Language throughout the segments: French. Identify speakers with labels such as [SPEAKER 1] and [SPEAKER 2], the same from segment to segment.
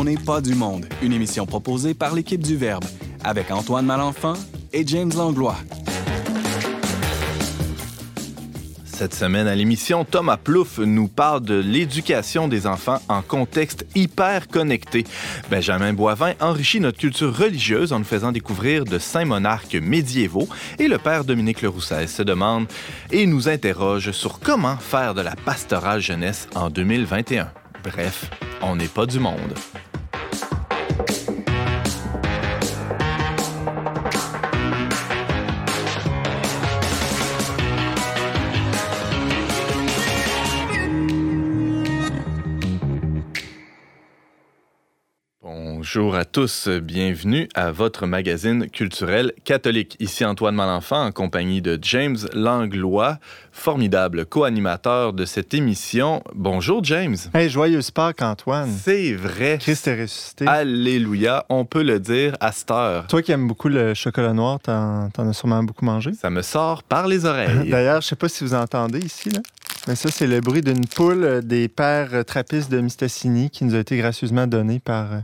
[SPEAKER 1] On n'est pas du monde, une émission proposée par l'équipe du Verbe, avec Antoine Malenfant et James Langlois.
[SPEAKER 2] Cette semaine à l'émission, Thomas Plouffe nous parle de l'éducation des enfants en contexte hyper connecté. Benjamin Boivin enrichit notre culture religieuse en nous faisant découvrir de saints monarques médiévaux et le père Dominique Lerousset se demande et nous interroge sur comment faire de la pastorale jeunesse en 2021. Bref, on n'est pas du monde. Bonjour à tous, bienvenue à votre magazine culturel catholique. Ici Antoine Malenfant en compagnie de James Langlois, formidable co-animateur de cette émission. Bonjour James.
[SPEAKER 3] Hey, joyeuse Pâques Antoine.
[SPEAKER 2] C'est vrai.
[SPEAKER 3] Christ est ressuscité.
[SPEAKER 2] Alléluia, on peut le dire à cette heure.
[SPEAKER 3] Toi qui aimes beaucoup le chocolat noir, t'en, as sûrement beaucoup mangé?
[SPEAKER 2] Ça me sort par les oreilles.
[SPEAKER 3] D'ailleurs, je sais pas si vous entendez ici, là. Mais ça, c'est le bruit d'une poule des pères trappistes de Mistassini qui nous a été gracieusement donné par euh,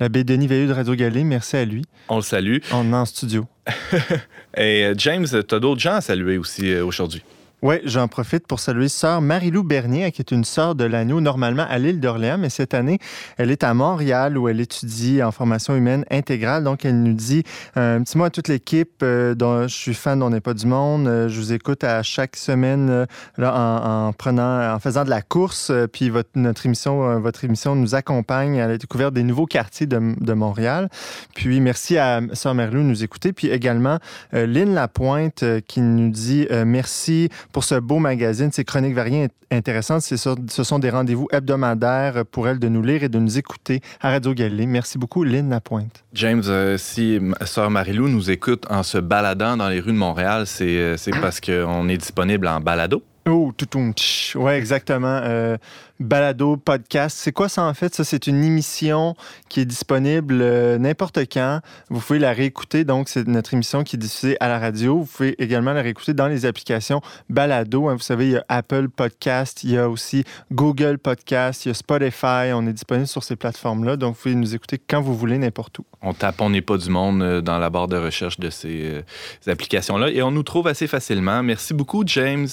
[SPEAKER 3] L'abbé Denis Veilleux de Radio Galé, merci à lui.
[SPEAKER 2] On le salue.
[SPEAKER 3] On est en studio.
[SPEAKER 2] Et euh, James, tu as d'autres gens à saluer aussi euh, aujourd'hui?
[SPEAKER 3] Oui, j'en profite pour saluer sœur Marie-Lou Bernier, qui est une sœur de l'agneau normalement à l'île d'Orléans, mais cette année, elle est à Montréal où elle étudie en formation humaine intégrale. Donc, elle nous dit euh, un petit mot à toute l'équipe euh, dont je suis fan d'On n'est pas du monde. Euh, je vous écoute à chaque semaine là, en, prenant, en faisant de la course. puis votre, notre émission, votre émission nous accompagne à la découverte des nouveaux quartiers de, de Montréal. Puis, merci à sœur Marie-Lou de nous écouter. Puis également, Lynn Lapointe qui nous dit merci pour ce beau magazine, ces chroniques variées intéressantes. Ce sont des rendez-vous hebdomadaires pour elle de nous lire et de nous écouter à Radio Galilée. Merci beaucoup, Lynn Lapointe.
[SPEAKER 2] James, euh, si Sœur Marilou nous écoute en se baladant dans les rues de Montréal, c'est euh, parce qu'on est disponible en balado?
[SPEAKER 3] Oh, tout, ouais, exactement. Euh, balado, podcast. C'est quoi ça en fait? Ça, c'est une émission qui est disponible euh, n'importe quand. Vous pouvez la réécouter. Donc, c'est notre émission qui est diffusée à la radio. Vous pouvez également la réécouter dans les applications balado. Hein. Vous savez, il y a Apple Podcast, il y a aussi Google Podcast, il y a Spotify. On est disponible sur ces plateformes-là. Donc, vous pouvez nous écouter quand vous voulez, n'importe où.
[SPEAKER 2] On tape On n'est pas du monde euh, dans la barre de recherche de ces applications-là et on nous trouve assez facilement. Merci beaucoup, James.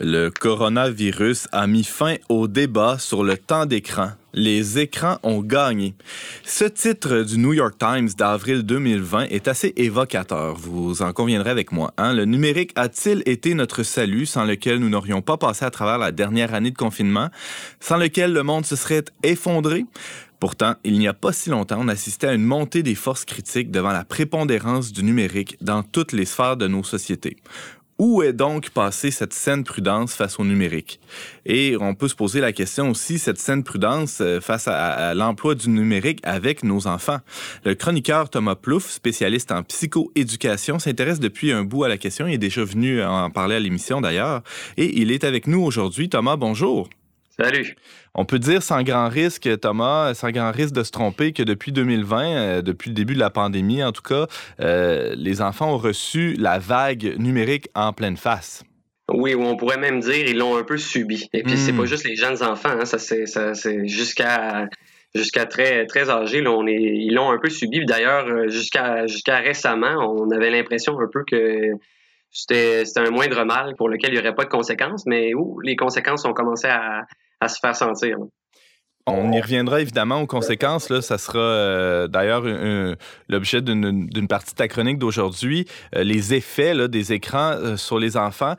[SPEAKER 2] Le coronavirus a mis fin au débat sur le temps d'écran. Les écrans ont gagné. Ce titre du New York Times d'avril 2020 est assez évocateur, vous en conviendrez avec moi. Hein? Le numérique a-t-il été notre salut sans lequel nous n'aurions pas passé à travers la dernière année de confinement, sans lequel le monde se serait effondré? Pourtant, il n'y a pas si longtemps, on assistait à une montée des forces critiques devant la prépondérance du numérique dans toutes les sphères de nos sociétés. Où est donc passée cette saine prudence face au numérique? Et on peut se poser la question aussi, cette saine prudence euh, face à, l'emploi du numérique avec nos enfants. Le chroniqueur Thomas Plouffe, spécialiste en psychoéducation, s'intéresse depuis un bout à la question. Il est déjà venu en parler à l'émission d'ailleurs. Et il est avec nous aujourd'hui. Thomas, bonjour.
[SPEAKER 4] Salut.
[SPEAKER 2] On peut dire sans grand risque, Thomas, sans grand risque de se tromper, que depuis 2020, euh, depuis le début de la pandémie en tout cas, euh, les enfants ont reçu la vague numérique en pleine face.
[SPEAKER 4] Oui, ou on pourrait même dire ils l'ont un peu subi. Et puis c'est hmm. pas juste les jeunes enfants, hein, ça c'est jusqu'à jusqu'à très très âgés, là, on est, ils l'ont un peu subi. D'ailleurs, euh, jusqu'à jusqu'à récemment, on avait l'impression un peu que c'était un moindre mal pour lequel il n'y aurait pas de conséquences, mais où les conséquences ont commencé à, à se faire sentir.
[SPEAKER 2] On y reviendra évidemment aux conséquences. Là. Ça sera euh, d'ailleurs l'objet d'une partie de ta chronique d'aujourd'hui, euh, les effets des écrans euh, sur les enfants.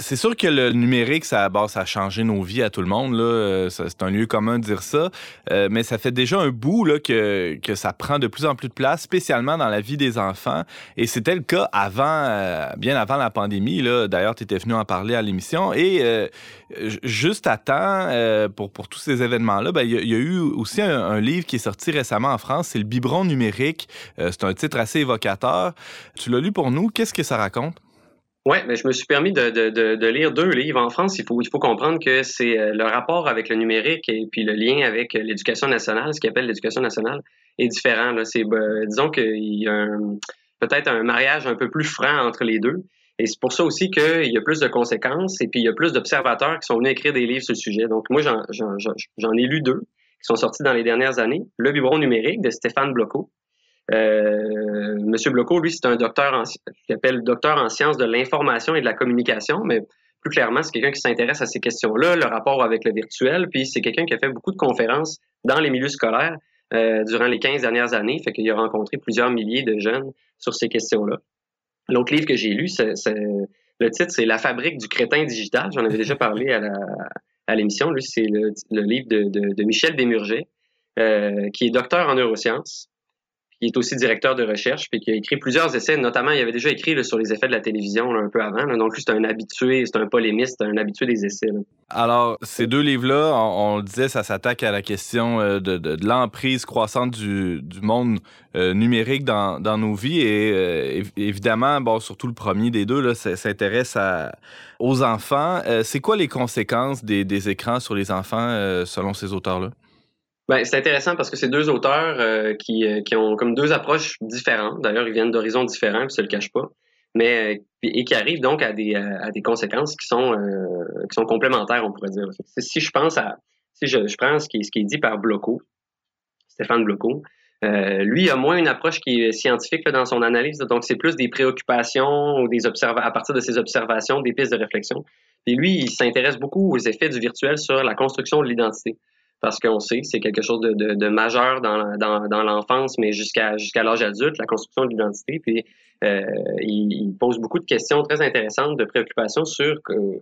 [SPEAKER 2] C'est sûr que le numérique, ça, ça a changé nos vies à tout le monde. Euh, c'est un lieu commun de dire ça. Euh, mais ça fait déjà un bout là, que, que ça prend de plus en plus de place, spécialement dans la vie des enfants. Et c'était le cas avant, euh, bien avant la pandémie. D'ailleurs, tu étais venu en parler à l'émission. Et juste à temps, pour, pour tous ces événements-là, ben, il y, a eu aussi un, livre qui est sorti récemment en France. C'est Le biberon numérique. c'est un titre assez évocateur. Tu l'as lu pour nous. Qu'est-ce que ça raconte?
[SPEAKER 4] Oui, mais je me suis permis de, de, de, lire deux livres. En France, il faut, il faut comprendre que c'est euh, le rapport avec le numérique et puis le lien avec l'éducation nationale, ce qu'on appelle l'éducation nationale, est différent. Là. C'est, ben, disons qu'il y a peut-être un mariage un peu plus franc entre les deux. Et c'est pour ça aussi qu'il y a plus de conséquences et puis il y a plus d'observateurs qui sont venus écrire des livres sur le sujet. Donc moi, j'en, j'en, j'en ai lu deux qui sont sortis dans les dernières années. Le biberon numérique de Stéphane Bloco, euh, Monsieur Bloco, lui, c'est un docteur en, qu'il appelle docteur en sciences de l'information et de la communication, mais plus clairement, c'est quelqu'un qui s'intéresse à ces questions-là, le rapport avec le virtuel, puis c'est quelqu'un qui a fait beaucoup de conférences dans les milieux scolaires euh, durant les 15 dernières années, fait qu'il a rencontré plusieurs milliers de jeunes sur ces questions-là. L'autre livre que j'ai lu, c'est, le titre, c'est La fabrique du crétin digital. J'en avais déjà parlé à, la, à l'émission. Lui, c'est le, livre de, de, de Michel Desmurget, euh, qui est docteur en neurosciences, il est aussi directeur de recherche, puis qui a écrit plusieurs essais, notamment il avait déjà écrit sur les effets de la télévision un peu avant. donc lui, c'est un habitué, c'est un polémiste, un habitué des essais.
[SPEAKER 2] Alors, ces deux livres-là, on, le disait, ça s'attaque à la question euh, de, l'emprise croissante du, monde euh, numérique dans, nos vies. Et euh, évidemment, bon, surtout le premier des deux, là, s'intéresse aux enfants. c'est quoi les conséquences des écrans sur les enfants selon ces auteurs-là?
[SPEAKER 4] Ben, c'est intéressant parce que c'est deux auteurs euh, qui, euh, qui ont comme deux approches différentes. D'ailleurs, ils viennent d'horizons différents, puis ça le cache pas. Mais euh, et qui arrivent donc à des, à des conséquences qui sont qui sont complémentaires, on pourrait dire. Si je pense à si je, je prends ce qui, ce qui est dit par Bloco, Stéphane Bloco, euh, lui a moins une approche qui est scientifique dans son analyse, donc c'est plus des préoccupations ou des à partir de ses observations, des pistes de réflexion. Et lui, il s'intéresse beaucoup aux effets du virtuel sur la construction de l'identité parce qu'on sait que c'est quelque chose de, de, de majeur dans, dans, dans l'enfance, mais jusqu'à jusqu'à l'âge adulte, la construction de l'identité. Puis euh, il, pose beaucoup de questions très intéressantes, de préoccupations sur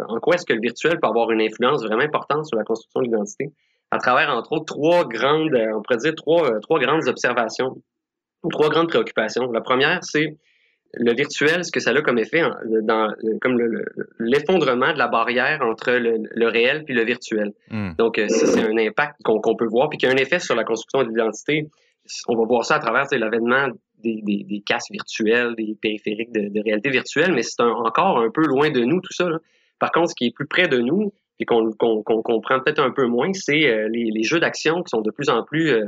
[SPEAKER 4] en quoi est-ce que le virtuel peut avoir une influence vraiment importante sur la construction de l'identité, à travers entre autres trois grandes, on pourrait dire trois, trois grandes observations, trois grandes préoccupations. La première, c'est le virtuel, ce que ça a comme effet, dans, comme l'effondrement de la barrière entre le, réel puis le virtuel. Hmm. Donc, euh, c'est un impact qu'on peut voir, puis qui a un effet sur la construction de l'identité. On va voir ça à travers l'avènement des, des, des, casques virtuels, des périphériques de, réalité virtuelle, mais c'est encore un peu loin de nous, tout ça. Par contre, ce qui est plus près de nous, et qu'on comprend peut-être un peu moins, c'est euh, les, les, jeux d'action qui sont de plus en plus euh,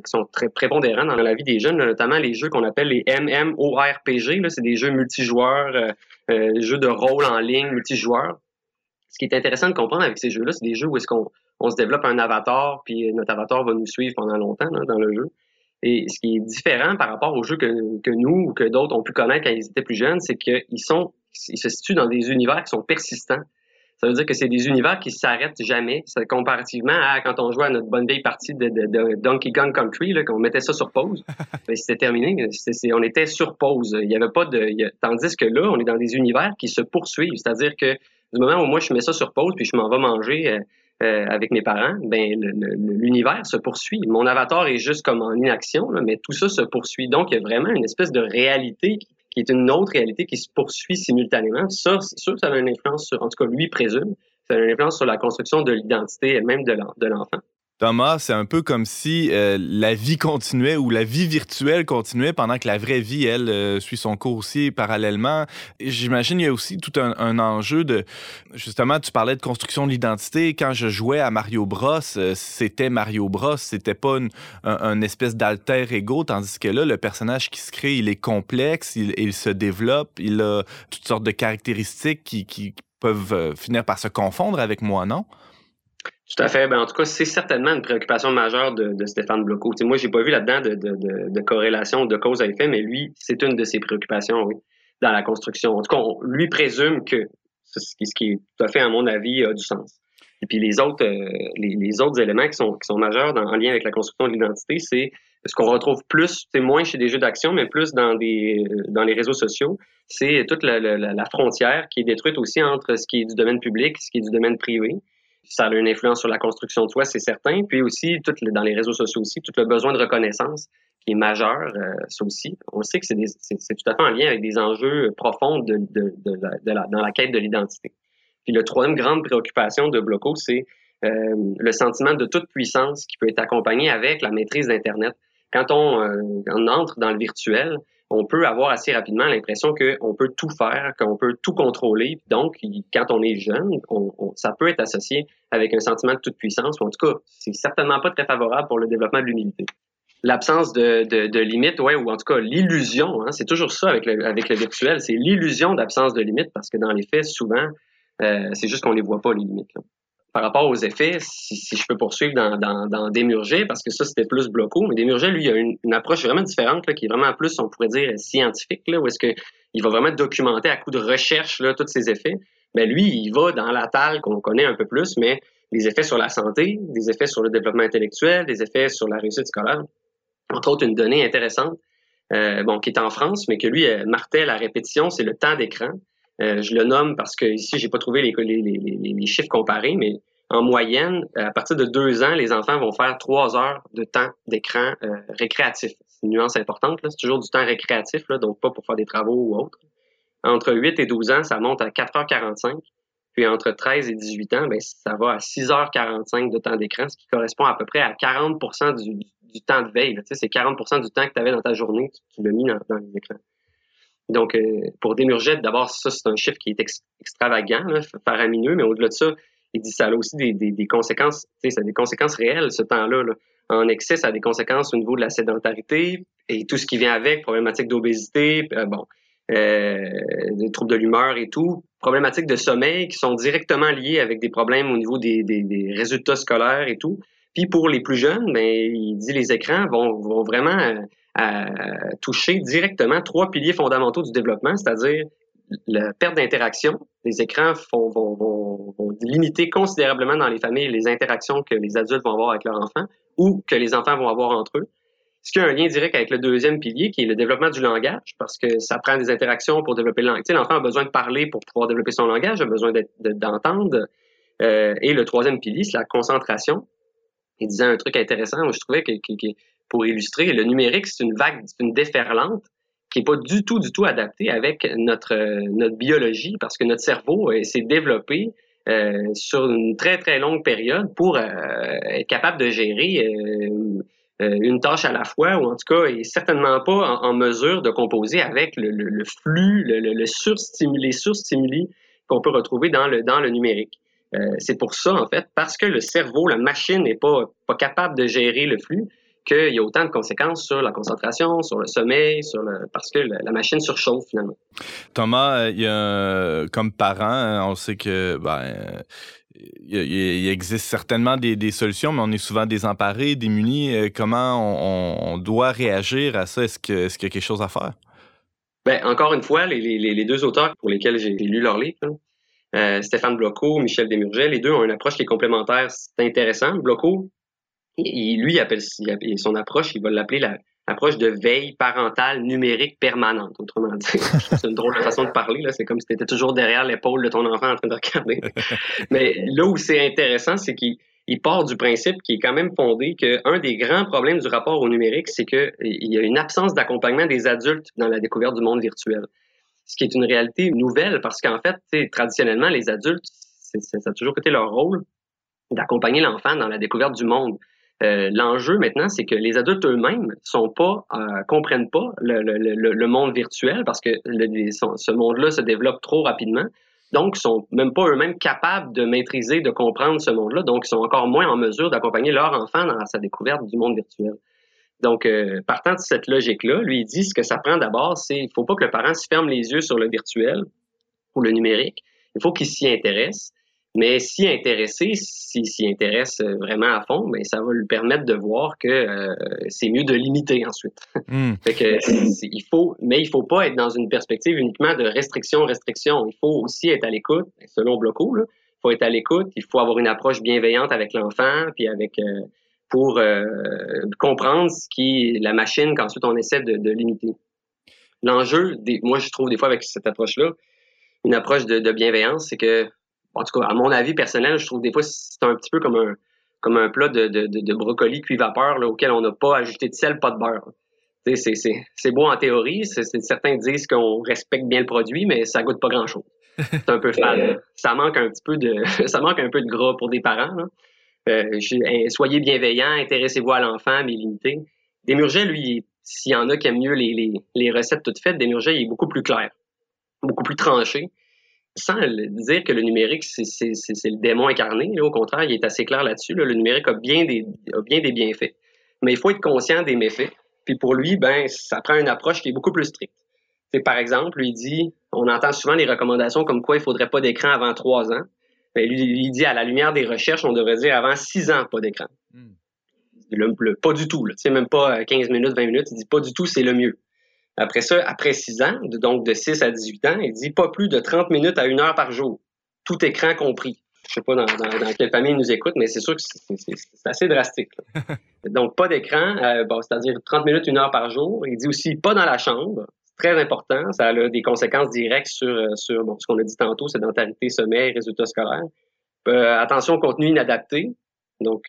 [SPEAKER 4] qui sont très prépondérants dans la vie des jeunes, notamment les jeux qu'on appelle les MMORPG. C'est des jeux multijoueurs, euh, euh, jeux de rôle en ligne multijoueurs. Ce qui est intéressant de comprendre avec ces jeux-là, c'est des jeux où est-ce qu'on on se développe un avatar, puis notre avatar va nous suivre pendant longtemps dans le jeu. Et ce qui est différent par rapport aux jeux que, que nous ou que d'autres ont pu connaître quand ils étaient plus jeunes, c'est qu'ils sont, ils se situent dans des univers qui sont persistants. Ça veut dire que c'est des univers qui s'arrêtent jamais. C'est comparativement à quand on jouait à notre bonne vieille partie de, de, Donkey Kong Country, qu'on mettait ça sur pause. Ben, c'était terminé. on était sur pause. Il y avait pas de. tandis que là, on est dans des univers qui se poursuivent. C'est-à-dire que du moment où moi je mets ça sur pause puis je m'en vais manger euh, euh, avec mes parents, ben l'univers se poursuit. Mon avatar est juste comme en inaction, mais tout ça se poursuit. Donc il y a vraiment une espèce de réalité qui qui est une autre réalité qui se poursuit simultanément. Ça, ça a une influence sur, en tout cas, lui présume, ça a une influence sur la construction de l'identité elle-même de l'enfant.
[SPEAKER 2] Thomas, c'est un peu comme si euh, la vie continuait ou la vie virtuelle continuait pendant que la vraie vie, elle, euh, suit son cours aussi parallèlement. J'imagine qu'il y a aussi tout un, enjeu de... Justement, tu parlais de construction de l'identité. Quand je jouais à Mario Bros, euh, c'était Mario Bros. C'était pas une, un, espèce d'alter ego, tandis que là, le personnage qui se crée, il est complexe, il, il se développe, il a toutes sortes de caractéristiques qui, qui peuvent finir par se confondre avec moi, non?
[SPEAKER 4] Tout à fait. Ben, en tout cas, c'est certainement une préoccupation majeure de, de Stéphane Bloco. Moi, moi, j'ai pas vu là-dedans de, de, de, corrélation de cause à effet, mais lui, c'est une de ses préoccupations, oui, dans la construction. En tout cas, lui présume que ce qui, ce qui est tout à fait, à mon avis, a du sens. Et puis les autres, euh, les, autres éléments qui sont, qui sont majeurs en lien avec la construction de l'identité, c'est ce qu'on retrouve plus, c'est moins chez des jeux d'action, mais plus dans des dans les réseaux sociaux, c'est toute la, la, frontière qui est détruite aussi entre ce qui est du domaine public, ce qui est du domaine privé. Ça a une influence sur la construction de soi, c'est certain. Puis aussi, dans les réseaux sociaux aussi, tout le besoin de reconnaissance qui est majeur, euh, ça aussi. On sait que c'est tout à fait en lien avec des enjeux profonds dans la quête de l'identité. Puis le troisième grande préoccupation de Bloco, c'est euh, le sentiment de toute puissance qui peut être accompagné avec la maîtrise d'Internet. Quand on, euh, on, entre dans le virtuel, on peut avoir assez rapidement l'impression qu'on peut tout faire, qu'on peut tout contrôler. Donc, quand on est jeune, ça peut être associé avec un sentiment de toute puissance, en tout cas, c'est certainement pas très favorable pour le développement de l'humilité l'absence de, de, de limite, ouais, ou en tout cas l'illusion, hein, c'est toujours ça avec le, virtuel, c'est l'illusion d'absence de limite parce que dans les faits, souvent, euh, c'est juste qu'on les voit pas, les limites. Par rapport aux effets, si, je peux poursuivre dans, dans, dans Démurger, parce que ça, c'était plus bloco, mais Démurger, lui, il a une, approche vraiment différente, là, qui est vraiment plus, on pourrait dire, scientifique, là, où est-ce qu'il va vraiment documenter à coup de recherche là, tous ces effets. Mais lui, il va dans la talle qu'on connaît un peu plus, mais des effets sur la santé, des effets sur le développement intellectuel, des effets sur la réussite scolaire entre autres une donnée intéressante, euh, bon, qui est en France, mais que lui euh, martèle à répétition, c'est le temps d'écran. Euh, je le nomme parce que ici, j'ai pas trouvé les, chiffres comparés, mais en moyenne, à partir de deux ans, les enfants vont faire trois heures de temps d'écran euh, récréatif. C'est une nuance importante, c'est toujours du temps récréatif, donc pas pour faire des travaux ou autre. Entre 8 et 12 ans, ça monte à 4h45. Puis entre 13 et 18 ans, ben, ça va à 6h45 de temps d'écran, ce qui correspond à peu près à 40 du, du temps de veille. Tu sais, c'est 40% du temps que tu avais dans ta journée, tu, tu l'as mis dans, dans, les écrans. Donc, euh, pour Desmurget, d'abord, ça, c'est un chiffre qui est extravagant, faramineux, mais au-delà de ça, il dit ça a aussi des, des, des conséquences, ça a des conséquences réelles, ce temps-là. Là. En excès, ça a des conséquences au niveau de la sédentarité et tout ce qui vient avec, problématiques d'obésité, euh, bon, euh, des troubles de l'humeur et tout, problématiques de sommeil qui sont directement liées avec des problèmes au niveau des, résultats scolaires et tout. Puis pour les plus jeunes, ben, il dit les écrans vont vraiment euh, toucher directement trois piliers fondamentaux du développement, c'est-à-dire la perte d'interaction. Les écrans vont, vont, limiter considérablement dans les familles les interactions que les adultes vont avoir avec leurs enfants ou que les enfants vont avoir entre eux. Ce qui a un lien direct avec le deuxième pilier, qui est le développement du langage, parce que ça prend des interactions pour développer le langage. L'enfant a besoin de parler pour pouvoir développer son langage, a besoin d'entendre. Euh, et le troisième pilier, c'est la concentration il disait un truc intéressant, moi je trouvais que, pour illustrer, le numérique, c'est une vague, une déferlante qui n'est pas du tout, du tout adaptée avec notre, notre biologie, parce que notre cerveau euh, s'est développé euh, sur une très, très longue période pour euh, être capable de gérer une tâche à la fois, ou en tout cas, est certainement pas en, mesure de composer avec le, le, flux, le, le, surstimuli qu'on peut retrouver dans le, dans le numérique. C'est pour ça, en fait, parce que le cerveau, la machine n'est pas, pas capable de gérer le flux, qu'il y a autant de conséquences sur la concentration, sur le sommeil, sur le, parce que la, machine surchauffe finalement.
[SPEAKER 2] Thomas, euh, il y a, comme parent, hein, on sait que ben, il, existe certainement des, des, solutions, mais on est souvent désemparés, démunis. Euh, comment on, on doit réagir à ça? Est-ce qu'il est y a quelque chose à faire?
[SPEAKER 4] Ben, encore une fois, les, les, les deux auteurs pour lesquels j'ai lu leur livre, euh, Stéphane Bloco, Michel Desmurget, les deux ont une approche qui est complémentaire. C'est intéressant. Bloco, il, lui, appelle, son approche, il va l'appeler l'approche de veille parentale numérique permanente, autrement dit. c'est une drôle de façon de parler. C'est comme si tu étais toujours derrière l'épaule de ton enfant en train de regarder. Mais là où c'est intéressant, c'est qu'il part du principe qui est quand même fondé qu'un des grands problèmes du rapport au numérique, c'est qu'il y a une absence d'accompagnement des adultes dans la découverte du monde virtuel ce qui est une réalité nouvelle parce qu'en fait, traditionnellement, les adultes, ça a toujours été leur rôle d'accompagner l'enfant dans la découverte du monde. Euh, L'enjeu maintenant, c'est que les adultes eux-mêmes sont pas euh, comprennent pas le, monde virtuel parce que ce monde-là se développe trop rapidement. Donc, ils sont même pas eux-mêmes capables de maîtriser, de comprendre ce monde-là. Donc, ils sont encore moins en mesure d'accompagner leur enfant dans sa découverte du monde virtuel. Donc, euh, partant de cette logique-là, lui, il dit ce que ça prend d'abord, c'est il faut pas que le parent se ferme les yeux sur le virtuel ou le numérique. Il faut qu'il s'y intéresse. Mais s'y intéresser, s'il s'y intéresse vraiment à fond, ben, ça va lui permettre de voir que euh, c'est mieux de limiter ensuite. Hmm. fait que il faut, mais il faut pas être dans une perspective uniquement de restriction, restriction. Il faut aussi être à l'écoute, selon Bloco. il faut être à l'écoute. Il faut avoir une approche bienveillante avec l'enfant, puis avec euh, pour euh, comprendre ce qui la machine qu'ensuite on essaie de, limiter. L'enjeu, moi je trouve des fois avec cette approche-là, une approche de, bienveillance, c'est que, en tout cas, à mon avis personnel, je trouve des fois c'est un petit peu comme un, comme un plat de, de, brocoli cuit vapeur là, auquel on n'a pas ajouté de sel, pas de beurre. C'est beau en théorie, certains disent qu'on respecte bien le produit, mais ça goûte pas grand-chose. C'est un peu fade. Ça manque un petit peu de ça manque un peu de gras pour des parents. Euh, hein, soyez bienveillants, intéressez-vous à l'enfant, mais limitez. Desmurget, lui, s'il y en a qui aiment mieux les, les, les recettes toutes faites, Desmurget, il est beaucoup plus clair, beaucoup plus tranché sans dire que le numérique, c'est le démon incarné. au contraire, il est assez clair là-dessus. Le numérique a bien, des, a bien des bienfaits. Mais il faut être conscient des méfaits. Puis pour lui, ben, ça prend une approche qui est beaucoup plus stricte. par exemple, il dit, on entend souvent les recommandations comme quoi il faudrait pas d'écran avant trois ans. Ben, lui, il dit, à la lumière des recherches, on devrait dire avant six ans, pas d'écran. Hmm. pas du tout. sais Même pas 15 minutes, 20 minutes. Il dit pas du tout, c'est le mieux. Après ça, après 6 ans, donc de 6 à 18 ans, il dit pas plus de 30 minutes à une heure par jour, tout écran compris. Je sais pas dans, quelle famille il nous écoute, mais c'est sûr que c'est assez drastique. donc, pas d'écran, euh, bon, c'est-à-dire 30 minutes, une heure par jour. Il dit aussi pas dans la chambre. Très important, ça a des conséquences directes sur, euh, sur bon, ce qu'on a dit tantôt, sédentarité, sommeil, résultats scolaires. Euh, attention au contenu inadapté. Donc,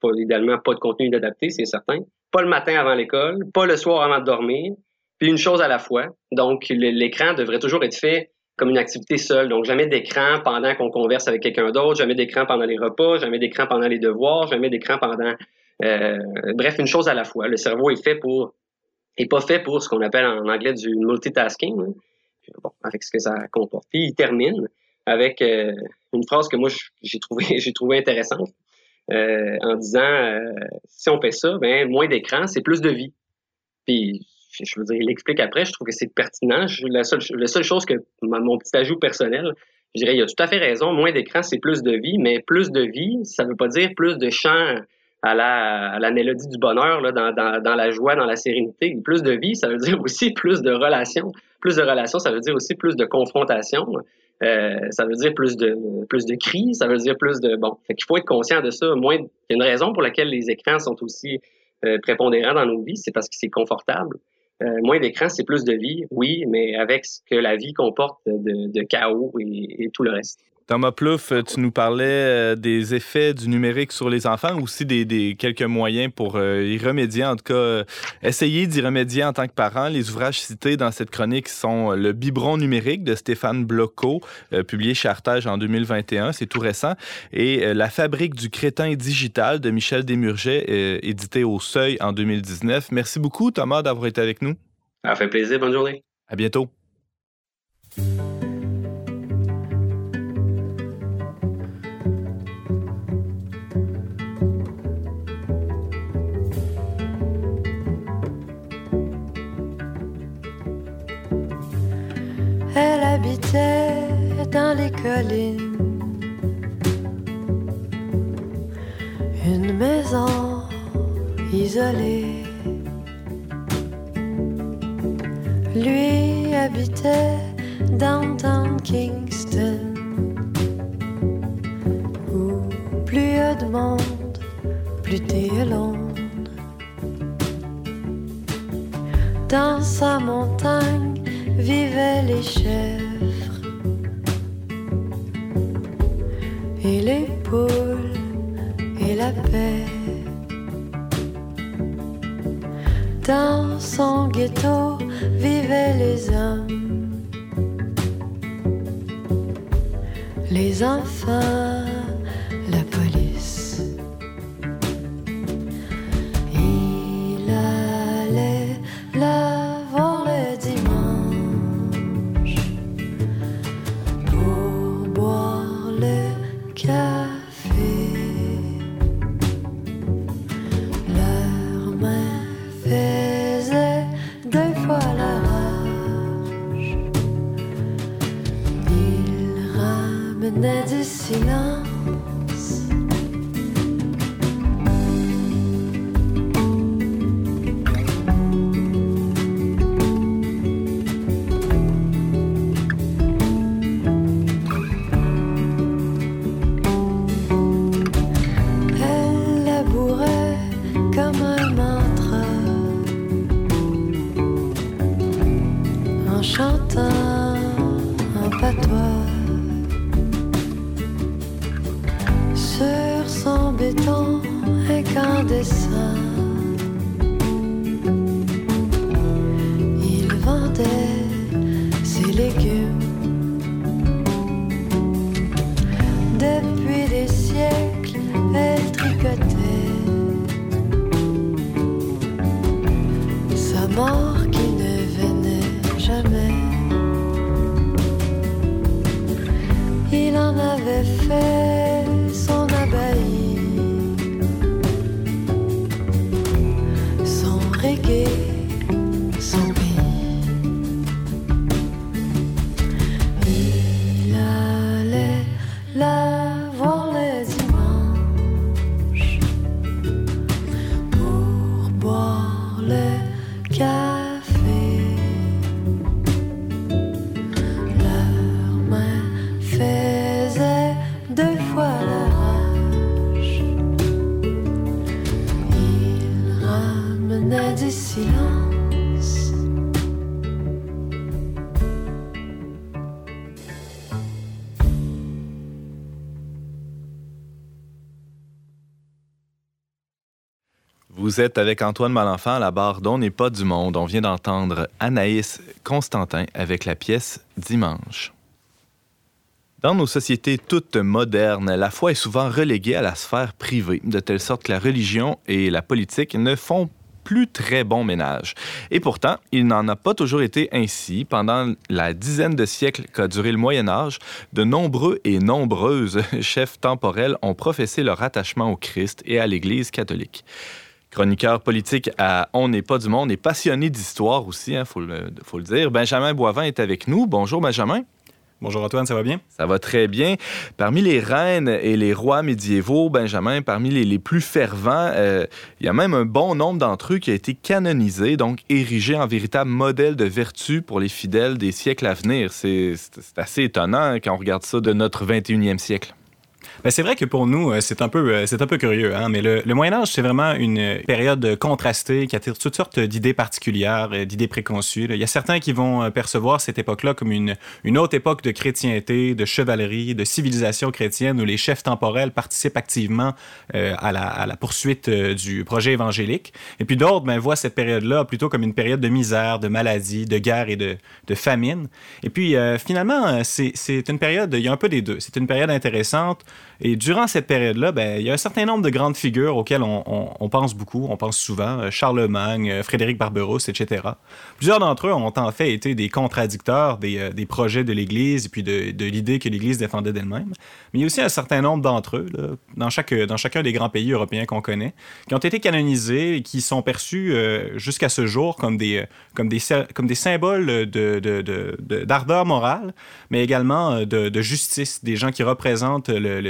[SPEAKER 4] pas, idéalement, pas de contenu inadapté, c'est certain. Pas le matin avant l'école, pas le soir avant de dormir, puis une chose à la fois. Donc, l'écran devrait toujours être fait comme une activité seule. Donc, jamais d'écran pendant qu'on converse avec quelqu'un d'autre, jamais d'écran pendant les repas, jamais d'écran pendant les devoirs, jamais d'écran pendant... Euh, bref, une chose à la fois. Le cerveau est fait pour... est pas fait pour ce qu'on appelle en anglais du multitasking, hein. bon, avec ce que ça comporte. Puis, il termine avec euh, une phrase que moi, j'ai trouvé, j'ai trouvé intéressante euh, en disant, si on fait ça, ben moins d'écran, c'est plus de vie. Puis, je veux dire, il l'explique après, je trouve que c'est pertinent. la, seule, la seule chose que mon petit ajout personnel, je dirais, il a tout à fait raison. Moins d'écran, c'est plus de vie, mais plus de vie, ça ne veut pas dire plus de chant à la, à la mélodie du bonheur, là, dans, dans, dans, la joie, dans la sérénité. Plus de vie, ça veut dire aussi plus de relations. Plus de relations, ça veut dire aussi plus de confrontation. Euh, ça veut dire plus de plus de cris, ça veut dire plus de bon. Fait qu'il faut être conscient de ça. Moins, il y a une raison pour laquelle les écrans sont aussi euh, prépondérants dans nos vies, c'est parce que c'est confortable. Euh, moins d'écran, c'est plus de vie, oui, mais avec ce que la vie comporte de, chaos et, tout le reste.
[SPEAKER 2] Thomas Plouffe, tu nous parlais euh, des effets du numérique sur les enfants, aussi des, quelques moyens pour euh, y remédier, en tout cas, essayer d'y remédier en tant que parent. Les ouvrages cités dans cette chronique sont Le biberon numérique de Stéphane Bloco, publié chez Artage en 2021, c'est tout récent, et La fabrique du crétin digital de Michel Desmurget, édité au Seuil en 2019. Merci beaucoup, Thomas, d'avoir été avec nous.
[SPEAKER 4] Ça fait plaisir. Bonne journée.
[SPEAKER 2] À bientôt.
[SPEAKER 5] Dans les collines. Une maison isolée. Lui habitait downtown Kingston, où plus y de monde, plus t'es. Dans sa montagne vivaient les chèvres et la paix. Dans son ghetto, vivaient les hommes, les enfants,
[SPEAKER 2] Vous êtes avec Antoine Malenfant à la barre d'On n'est pas du monde. On vient d'entendre Anaïs Constantin avec la pièce Dimanche. Dans nos sociétés toutes modernes, la foi est souvent reléguée à la sphère privée, de telle sorte que la religion et la politique ne font plus très bon ménage. Et pourtant, il n'en a pas toujours été ainsi. Pendant la dizaine de siècles qu'a duré le Moyen Âge, de nombreux et nombreuses chefs temporels ont professé leur attachement au Christ et à l'Église catholique. Chroniqueur politique à On n'est pas du monde et passionné d'histoire aussi, il faut, le, faut le dire. Benjamin Boivin est avec nous. Bonjour Benjamin.
[SPEAKER 6] Bonjour Antoine, ça va bien?
[SPEAKER 2] Ça va très bien. Parmi les reines et les rois médiévaux, Benjamin, parmi les, les plus fervents, euh, il y a même un bon nombre d'entre eux qui a été canonisé, donc érigé en véritable modèle de vertu pour les fidèles des siècles à venir. C'est c'est assez étonnant quand on regarde ça de notre 21e siècle.
[SPEAKER 6] Ben, c'est vrai que pour nous, euh, c'est un peu, euh, c'est un peu curieux, hein, mais le, Moyen Âge, c'est vraiment une période contrastée qui attire toutes sortes d'idées particulières, euh, d'idées préconçues. Il y a certains qui vont percevoir cette époque-là comme une, une autre époque de chrétienté, de chevalerie, de civilisation chrétienne où les chefs temporels participent activement à, la, à la poursuite du projet évangélique. Et puis d'autres ben, voient cette période-là plutôt comme une période de misère, de maladie, de guerre et de, de famine. Et puis euh, finalement, c'est une période, il y a un peu des deux. C'est une période intéressante. Et durant cette période-là, ben, il y a un certain nombre de grandes figures auxquelles on, pense beaucoup, on pense souvent, euh, Charlemagne, euh, Frédéric Barberousse, etc. Plusieurs d'entre eux ont en fait été des contradicteurs des, euh, projets de l'Église et puis de, l'idée que l'Église défendait d'elle-même. Mais il y a aussi un certain nombre d'entre eux, dans, chacun des grands pays européens qu'on connaît, qui ont été canonisés et qui sont perçus jusqu'à ce jour comme des, symboles de, de- de- de- d'ardeur morale, mais également de, justice, des gens qui représentent le-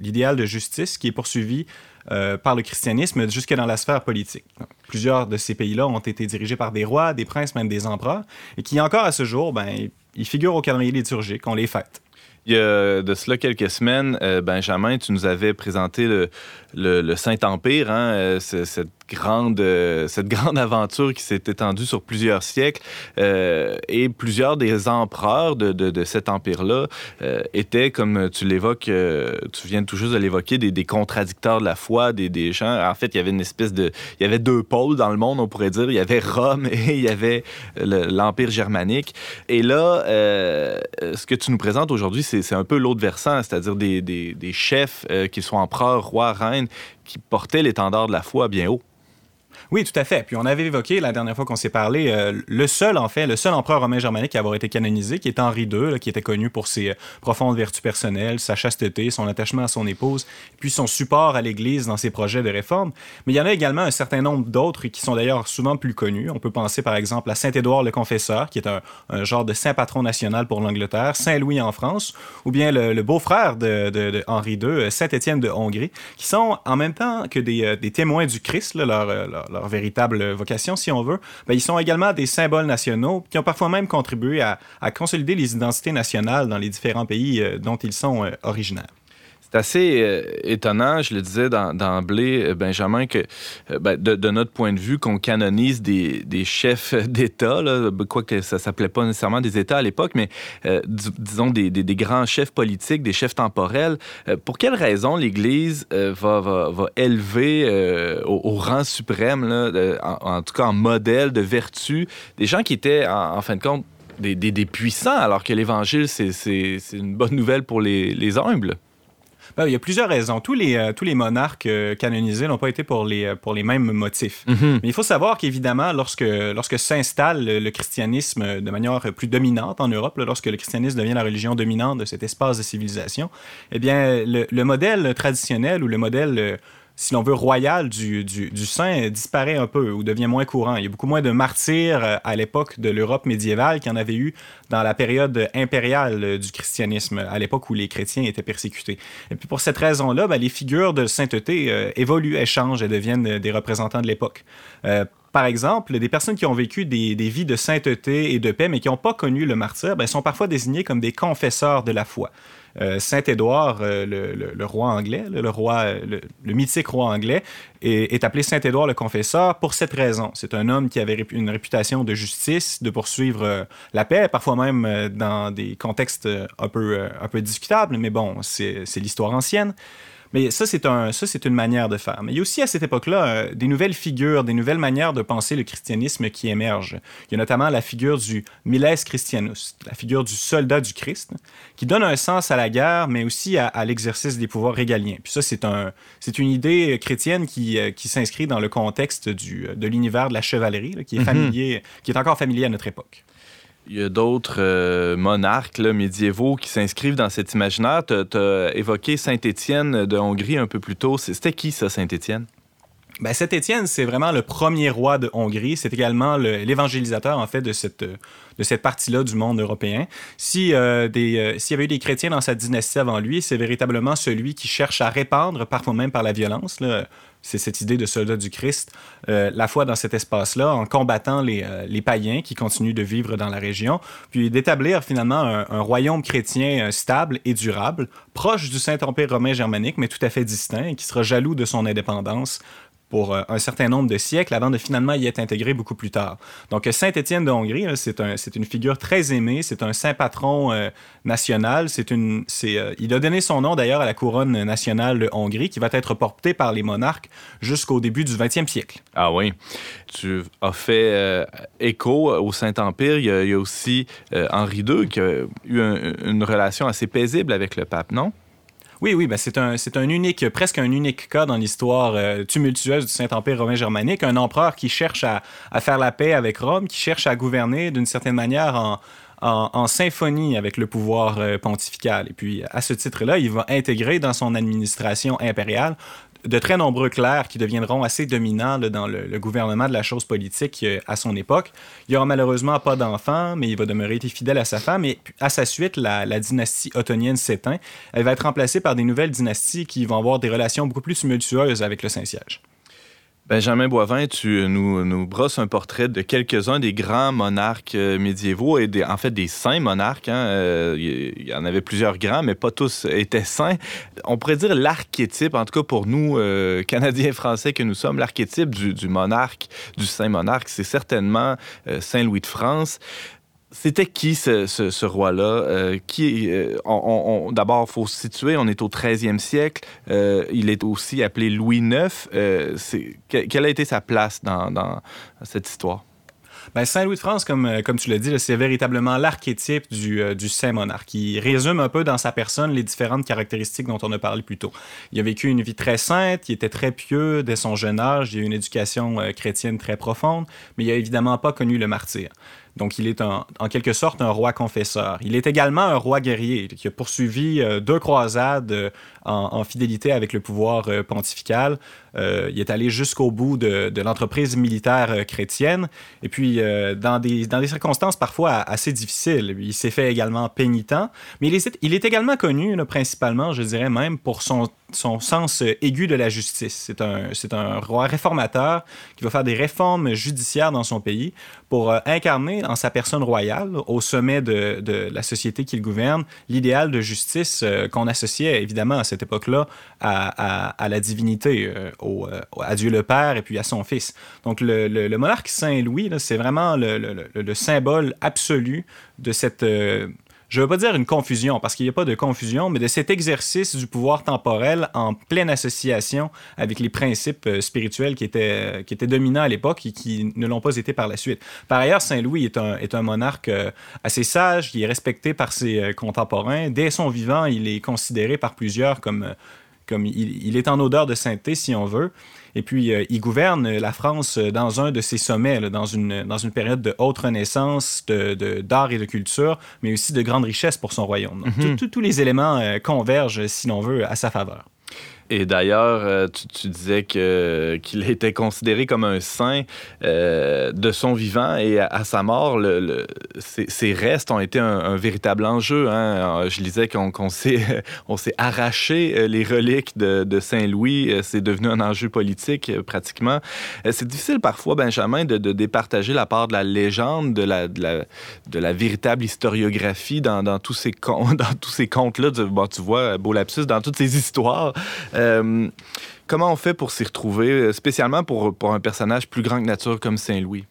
[SPEAKER 6] l'idéal de justice qui est poursuivi euh, par le christianisme jusque dans la sphère politique. Plusieurs de ces pays-là ont été dirigés par des rois, des princes, même des empereurs, et qui encore à ce jour, ben, ils figurent au calendrier liturgique, on les fête.
[SPEAKER 2] Il y a de cela quelques semaines, euh, Benjamin, tu nous avais présenté le, le- Saint-Empire, hein, euh, ce- cette, grande, euh, cette grande aventure qui s'est étendue sur plusieurs siècles. euh, et plusieurs des empereurs de, de- cet empire-là euh, étaient, comme tu l'évoques, tu viens tout juste de l'évoquer, des, des contradicteurs de la foi, des, des gens. En fait, il y avait une espèce de. Il y avait deux pôles dans le monde, on pourrait dire. Il y avait Rome et il y avait le- l'Empire germanique. Et là, ce que tu nous présentes aujourd'hui, c'est un peu l'autre versant, c'est-à-dire des, des- chefs, qu'ils soient empereurs, rois, reines, qui portaient l'étendard de la foi bien haut.
[SPEAKER 6] Oui, tout à fait. Puis on avait évoqué la dernière fois qu'on s'est parlé, euh, le seul, en fait, le seul empereur romain germanique à avoir été canonisé, qui est Henri II, qui était connu pour ses euh, profondes vertus personnelles, sa chasteté, son attachement à son épouse, puis son support à l'Église dans ses projets de réforme. Mais il y en a également un certain nombre d'autres qui sont d'ailleurs souvent plus connus. On peut penser par exemple à Saint-Édouard le Confesseur, qui est un, genre de saint patron national pour l'Angleterre, Saint-Louis en France, ou bien le, beau-frère de, Henri II, euh, Saint-Étienne de Hongrie, qui sont en même temps que des, témoins du Christ, leur véritable vocation, si on veut, ben, ils sont également des symboles nationaux qui ont parfois même contribué à, à consolider les identités nationales dans les différents pays euh, dont ils sont euh, originaires.
[SPEAKER 2] C'est assez euh, étonnant, je le disais d'emblée, euh, Benjamin, que euh, ben, de, notre point de vue, qu'on canonise des, chefs d'État, quoique ça s'appelait pas nécessairement des États à l'époque, mais disons des, grands chefs politiques, des chefs temporels. pour quelle raison l'Église va, élever au, rang suprême, en, tout cas en modèle de vertu, des gens qui étaient, en, fin de compte, des, puissants, alors que l'Évangile, c'est une bonne nouvelle pour les humbles?
[SPEAKER 6] Ben, il y a plusieurs raisons. Tous les, euh, tous les monarques euh, canonisés n'ont pas été pour les, euh, pour les mêmes motifs.
[SPEAKER 2] Mhm.
[SPEAKER 6] Mais il faut savoir qu'évidemment, lorsque, lorsque s'installe le, christianisme de manière plus dominante en Europe, lorsque le christianisme devient la religion dominante de cet espace de civilisation, eh bien, le, le modèle traditionnel ou le modèle si l'on veut, royal du, du, saint disparaît un peu ou devient moins courant. Il y a beaucoup moins de martyrs euh, à l'époque de l'Europe médiévale qu'il y en avait eu dans la période impériale euh, du christianisme, à l'époque où les chrétiens étaient persécutés. Et puis pour cette raison-là, ben, les figures de sainteté euh, évoluent, elles changent, elles deviennent des représentants de l'époque. par exemple, des personnes qui ont vécu des, des, vies de sainteté et de paix, mais qui n'ont pas connu le martyr, ben, sont parfois désignées comme des confesseurs de la foi. Euh, Saint-Édouard, euh, le, roi anglais, le, roi, le, mythique roi anglais, est, appelé Saint-Édouard le Confesseur pour cette raison. C'est un homme qui avait une réputation de justice, de poursuivre euh, la paix, parfois même dans des contextes un peu, un peu discutables, mais bon, c'est l'histoire ancienne. Mais ça, c'est un, ça, c'est une manière de faire. Mais il y a aussi à cette époque-là euh, des nouvelles figures, des nouvelles manières de penser le christianisme qui émergent. Il y a notamment la figure du miles Christianus, la figure du soldat du Christ, qui donne un sens à la guerre, mais aussi à, l'exercice des pouvoirs régaliens. Puis ça, c'est un, c'est une idée chrétienne qui, euh, qui s'inscrit dans le contexte du, de l'univers de la chevalerie, qui est mhm. familier, qui est encore familier à notre époque.
[SPEAKER 2] Il y a d'autres euh, monarques médiévaux qui s'inscrivent dans cet imaginaire. Tu as, évoqué Saint-Étienne de Hongrie un peu plus tôt. C'était qui ça, Saint-Étienne?
[SPEAKER 6] Ben, Saint-Étienne, c'est vraiment le premier roi de Hongrie. C'est également l'évangélisateur, en fait, de cette, de cette partie-là du monde européen. Si, euh, euh, s'il y avait eu des chrétiens dans sa dynastie avant lui, c'est véritablement celui qui cherche à répandre, parfois même par la violence, c'est cette idée de soldat du Christ, euh, la foi dans cet espace-là, en combattant les, euh, les, païens qui continuent de vivre dans la région, puis d'établir finalement un, royaume chrétien euh, stable et durable, proche du Saint-Empire romain germanique, mais tout à fait distinct, qui sera jaloux de son indépendance pour euh, un certain nombre de siècles avant de finalement y être intégré beaucoup plus tard. Donc Saint-Étienne de Hongrie, c'est un, une figure très aimée, c'est un saint patron euh, national, c'est une, euh, il a donné son nom d'ailleurs à la couronne nationale de Hongrie qui va être portée par les monarques jusqu'au début du 20e siècle.
[SPEAKER 2] Ah oui, tu as fait écho au Saint-Empire, il, y a, aussi Henri II qui a eu une relation assez paisible avec le pape, non?
[SPEAKER 6] Oui, oui, ben c'est un, unique, presque un unique cas dans l'histoire euh, tumultueuse du Saint-Empire romain germanique. Un empereur qui cherche à, faire la paix avec Rome, qui cherche à gouverner d'une certaine manière en, en, symphonie avec le pouvoir euh, pontifical. Et puis, à ce titre-là, il va intégrer dans son administration impériale de très nombreux clercs qui deviendront assez dominants dans le, gouvernement de la chose politique euh, à son époque. Il n'y aura malheureusement pas d'enfants, mais il va demeurer fidèle à sa femme. Et à sa suite, la, la dynastie ottonienne s'éteint. Elle va être remplacée par des nouvelles dynasties qui vont avoir des relations beaucoup plus tumultueuses avec le Saint-Siège.
[SPEAKER 2] Benjamin Boivin, tu nous, nous brosses un portrait de quelques-uns des grands monarques euh, médiévaux et des, en fait des saints monarques. Hein. Euh, il y en avait plusieurs grands, mais pas tous étaient saints. On pourrait dire l'archétype, en tout cas pour nous, euh, Canadiens français que nous sommes, l'archétype du, monarque, du saint monarque, c'est certainement Saint Louis de France. C'était qui ce, roi-là? Euh, qui, euh, D'abord, il faut se situer, on est au 13e siècle. Euh, il est aussi appelé Louis IX. quelle a été sa place dans, cette histoire?
[SPEAKER 6] Ben, Saint-Louis de France, comme, tu l'as dit, c'est véritablement l'archétype du, du, saint monarque. Il résume un peu dans sa personne les différentes caractéristiques dont on a parlé plus tôt. Il a vécu une vie très sainte, il était très pieux dès son jeune âge, il a eu une éducation chrétienne très profonde, mais il n'a évidemment pas connu le martyr. Donc, il est en, quelque sorte un roi confesseur. Il est également un roi guerrier qui a poursuivi euh, deux croisades euh, en, fidélité avec le pouvoir euh, pontifical. il est allé jusqu'au bout de, l'entreprise militaire chrétienne. Et puis, dans, des, dans des circonstances parfois assez difficiles, il s'est fait également pénitent. Mais il est, il est également connu, principalement, je dirais même, pour son son sens aigu de la justice. C'est un, roi réformateur qui va faire des réformes judiciaires dans son pays pour incarner en sa personne royale, au sommet de, la société qu'il gouverne, l'idéal de justice qu'on associait évidemment à cette époque-là à, la divinité, à Dieu le Père et puis à son Fils. Donc le, monarque Saint-Louis, c'est vraiment le, le, symbole absolu de cette, euh, je ne veux pas dire une confusion, parce qu'il n'y a pas de confusion, mais de cet exercice du pouvoir temporel en pleine association avec les principes euh, spirituels qui étaient, qui étaient dominants à l'époque et qui ne l'ont pas été par la suite. Par ailleurs, Saint-Louis est un, est un monarque euh, assez sage, il est respecté par ses contemporains. Dès son vivant, il est considéré par plusieurs comme, comme il, il est en odeur de sainteté, si on veut. Et puis, euh, il gouverne la France dans un de ses sommets, dans, une, dans une période de haute renaissance d'art de, d'art et de culture, mais aussi de grande richesse pour son royaume. Mhm. Tous les éléments euh, convergent, si l'on veut, à sa faveur.
[SPEAKER 2] Et d'ailleurs, euh, tu, disais qu'il était considéré comme un saint euh, de son vivant et à, sa mort, ses, restes ont été un, véritable enjeu. Hein. Je lisais qu'on, s'est, arraché euh, les reliques de, Saint-Louis. C'est devenu un enjeu politique pratiquement. C'est difficile parfois, Benjamin, de, départager la part de la légende, de la, de la, de la véritable historiographie dans, tous ces, dans tous ces contes-là. Bon, tu vois, beau lapsus, dans toutes ces histoires. Euh, comment on fait pour s'y retrouver, euh, spécialement pour, un personnage plus grand que nature comme Saint-Louis?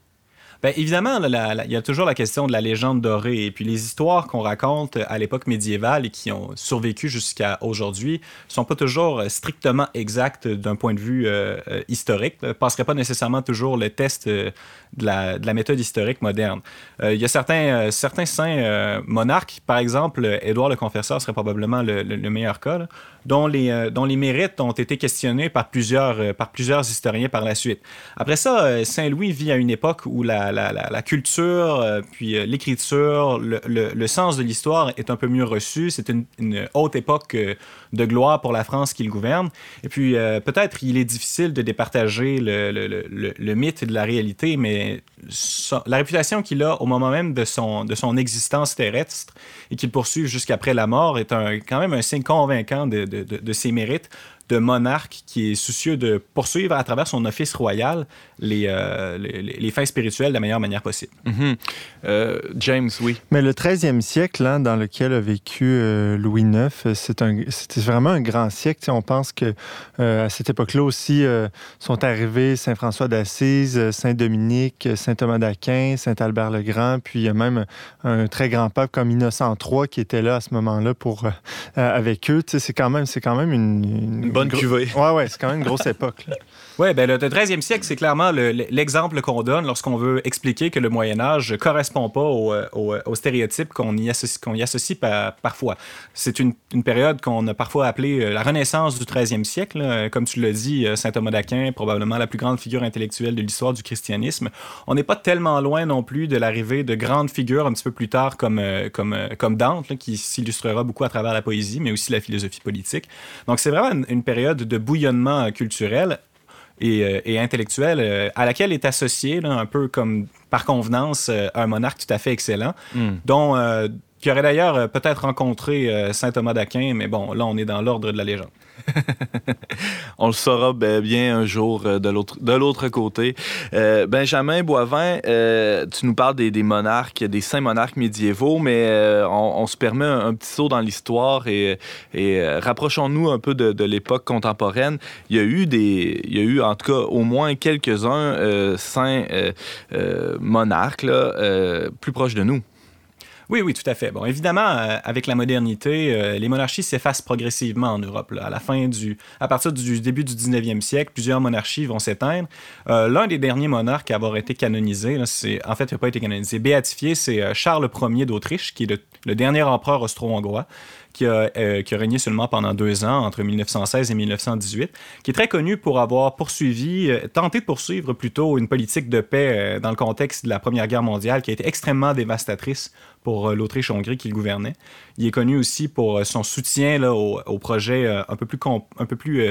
[SPEAKER 6] Bien, évidemment, il y a toujours la question de la légende dorée. Et puis les histoires qu'on raconte à l'époque médiévale et qui ont survécu jusqu'à aujourd'hui sont pas toujours strictement exactes d'un point de vue euh, historique. Ne passerait pas nécessairement toujours le test de, la, de, la, méthode historique moderne. il y a certains, saints monarques, par exemple, Édouard le Confesseur serait probablement le, le meilleur cas. Dont les, euh, dont les mérites ont été questionnés par plusieurs, euh, historiens par la suite. Après ça, euh, Saint-Louis vit à une époque où la, culture, puis l'écriture, le, sens de l'histoire est un peu mieux reçu. C'est une, haute époque de gloire pour la France qu'il gouverne. Et puis, peut-être il est difficile de départager le, mythe de la réalité, mais la réputation qu'il a au moment même de son, existence terrestre et qu'il poursuit jusqu'après la mort est quand même un signe convaincant de ses mérites de monarque qui est soucieux de poursuivre à travers son office royal les, euh, les, les, fins spirituelles de la meilleure manière possible.
[SPEAKER 2] Mm-hmm. euh, James, oui.
[SPEAKER 3] Mais le 13e siècle, hein, dans lequel a vécu euh, Louis IX, c'était vraiment un grand siècle. on pense que euh, à cette époque-là aussi sont arrivés Saint François d'Assise, Saint Dominique, Saint Thomas d'Aquin, Saint Albert le Grand, puis il y a même un très grand pape comme Innocent III qui était là à ce moment-là pour avec eux. C'est quand même, c'est quand même une,
[SPEAKER 2] une bonne cuvée.
[SPEAKER 3] Ouais, ouais, c'est quand même une grosse époque.
[SPEAKER 6] Oui, ben le, 13e siècle, c'est clairement l'exemple qu'on donne lorsqu'on veut expliquer que le Moyen Âge ne correspond pas aux au, au stéréotypes qu'on y associe, qu'on y associe parfois. C'est une, une, période qu'on a parfois appelée euh, la Renaissance du 13e siècle. Comme tu l'as dit, euh, Saint Thomas d'Aquin, probablement la plus grande figure intellectuelle de l'histoire du christianisme. On n'est pas tellement loin non plus de l'arrivée de grandes figures un petit peu plus tard comme, euh, comme, comme Dante, qui s'illustrera beaucoup à travers la poésie, mais aussi la philosophie politique. Donc c'est vraiment une, une période de bouillonnement culturel et, euh, intellectuelle euh, à laquelle est associé, un peu comme par convenance, euh, un monarque tout à fait excellent, hmm. dont qui aurait d'ailleurs peut-être rencontré Saint Thomas d'Aquin, mais bon, là, on est dans l'ordre de la légende.
[SPEAKER 2] On le saura ben, bien un jour euh, de l'autre, côté. Euh, Benjamin Boivin, euh, tu nous parles des, monarques, des saints monarques médiévaux, mais on, se permet un, petit saut dans l'histoire et, rapprochons-nous un peu de, l'époque contemporaine. Il y a eu des, il y a eu en tout cas au moins quelques-uns saints monarques plus proches de nous.
[SPEAKER 6] Oui, oui, tout à fait. Bon, évidemment, euh, avec la modernité, euh, les monarchies s'effacent progressivement en Europe. À la fin du, à partir du début du 19e siècle, plusieurs monarchies vont s'éteindre. Euh, l'un des derniers monarques à avoir été canonisé, c'est, en fait, il n'a pas été canonisé, béatifié, c'est Charles Ier d'Autriche, qui est le dernier empereur austro-hongrois qui a, euh, qui régné seulement pendant deux ans, entre 1916 et 1918, qui est très connu pour avoir poursuivi, euh, tenté de poursuivre plutôt une politique de paix euh, dans le contexte de la Première Guerre mondiale qui a été extrêmement dévastatrice pour l'Autriche-Hongrie qu'il gouvernait. Il est connu aussi pour son soutien au projet un peu plus, un peu plus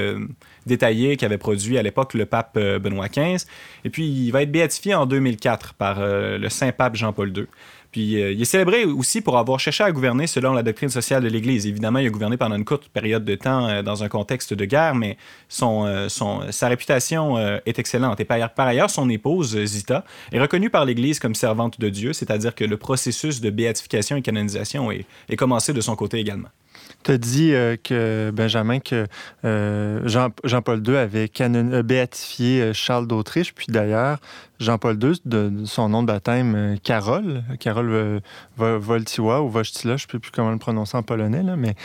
[SPEAKER 6] détaillé qu'avait produit à l'époque le pape Benoît XV. Et puis, il va être béatifié en 2004 par le Saint-Pape Jean-Paul II. Puis il est célébré aussi pour avoir cherché à gouverner selon la doctrine sociale de l'Église. Évidemment, il a gouverné pendant une courte période de temps dans un contexte de guerre, mais son, sa réputation est excellente. Et par, ailleurs, son épouse, Zita, est reconnue par l'Église comme servante de Dieu, c'est-à-dire que le processus de béatification et canonisation est commencé de son côté également.
[SPEAKER 3] Tu as dit euh, que, Benjamin, que euh, Jean, Jean-Paul II avait canon, euh, béatifié Charles d'Autriche, puis d'ailleurs, Jean-Paul II, de, son nom de baptême, Carole, Carole Voltiwa ou Wojtyla, je ne sais plus comment le prononcer en polonais, là, mais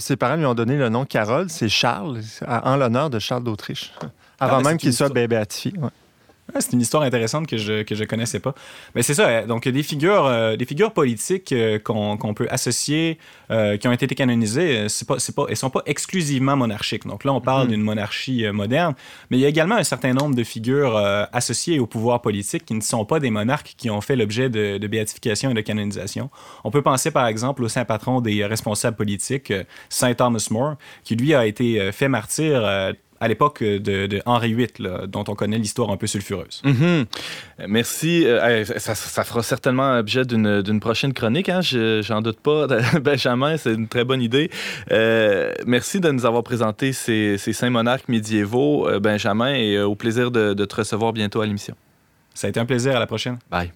[SPEAKER 3] ses parents lui ont donné le nom Carole, c'est Charles, en l'honneur de Charles d'Autriche, avant ah, même qu'il soit béatifié.
[SPEAKER 6] C'est une histoire intéressante que je que je connaissais pas. Mais c'est ça. Euh, donc des figures euh, des figures politiques euh, qu'on peut associer, qui ont été canonisées, c'est pas c'est pas elles sont pas exclusivement monarchiques. Donc là on parle mm-hmm. d'une monarchie moderne, mais il y a également un certain nombre de figures associées au pouvoir politique qui ne sont pas des monarques qui ont fait l'objet de, de, béatification et de canonisation. On peut penser par exemple au saint patron des responsables politiques, Saint Thomas More, qui lui a été fait martyr à l'époque de, Henri VIII, dont on connaît l'histoire un peu sulfureuse.
[SPEAKER 2] Mm-hmm. Merci. Euh, ça, fera certainement objet d'une prochaine chronique, hein? j'en doute pas. Benjamin, c'est une très bonne idée. Euh, merci de nous avoir présenté ces, ces saints monarques médiévaux, euh, Benjamin, et au plaisir de, de te recevoir bientôt à l'émission.
[SPEAKER 6] Ça a été un plaisir. À la prochaine.
[SPEAKER 2] Bye.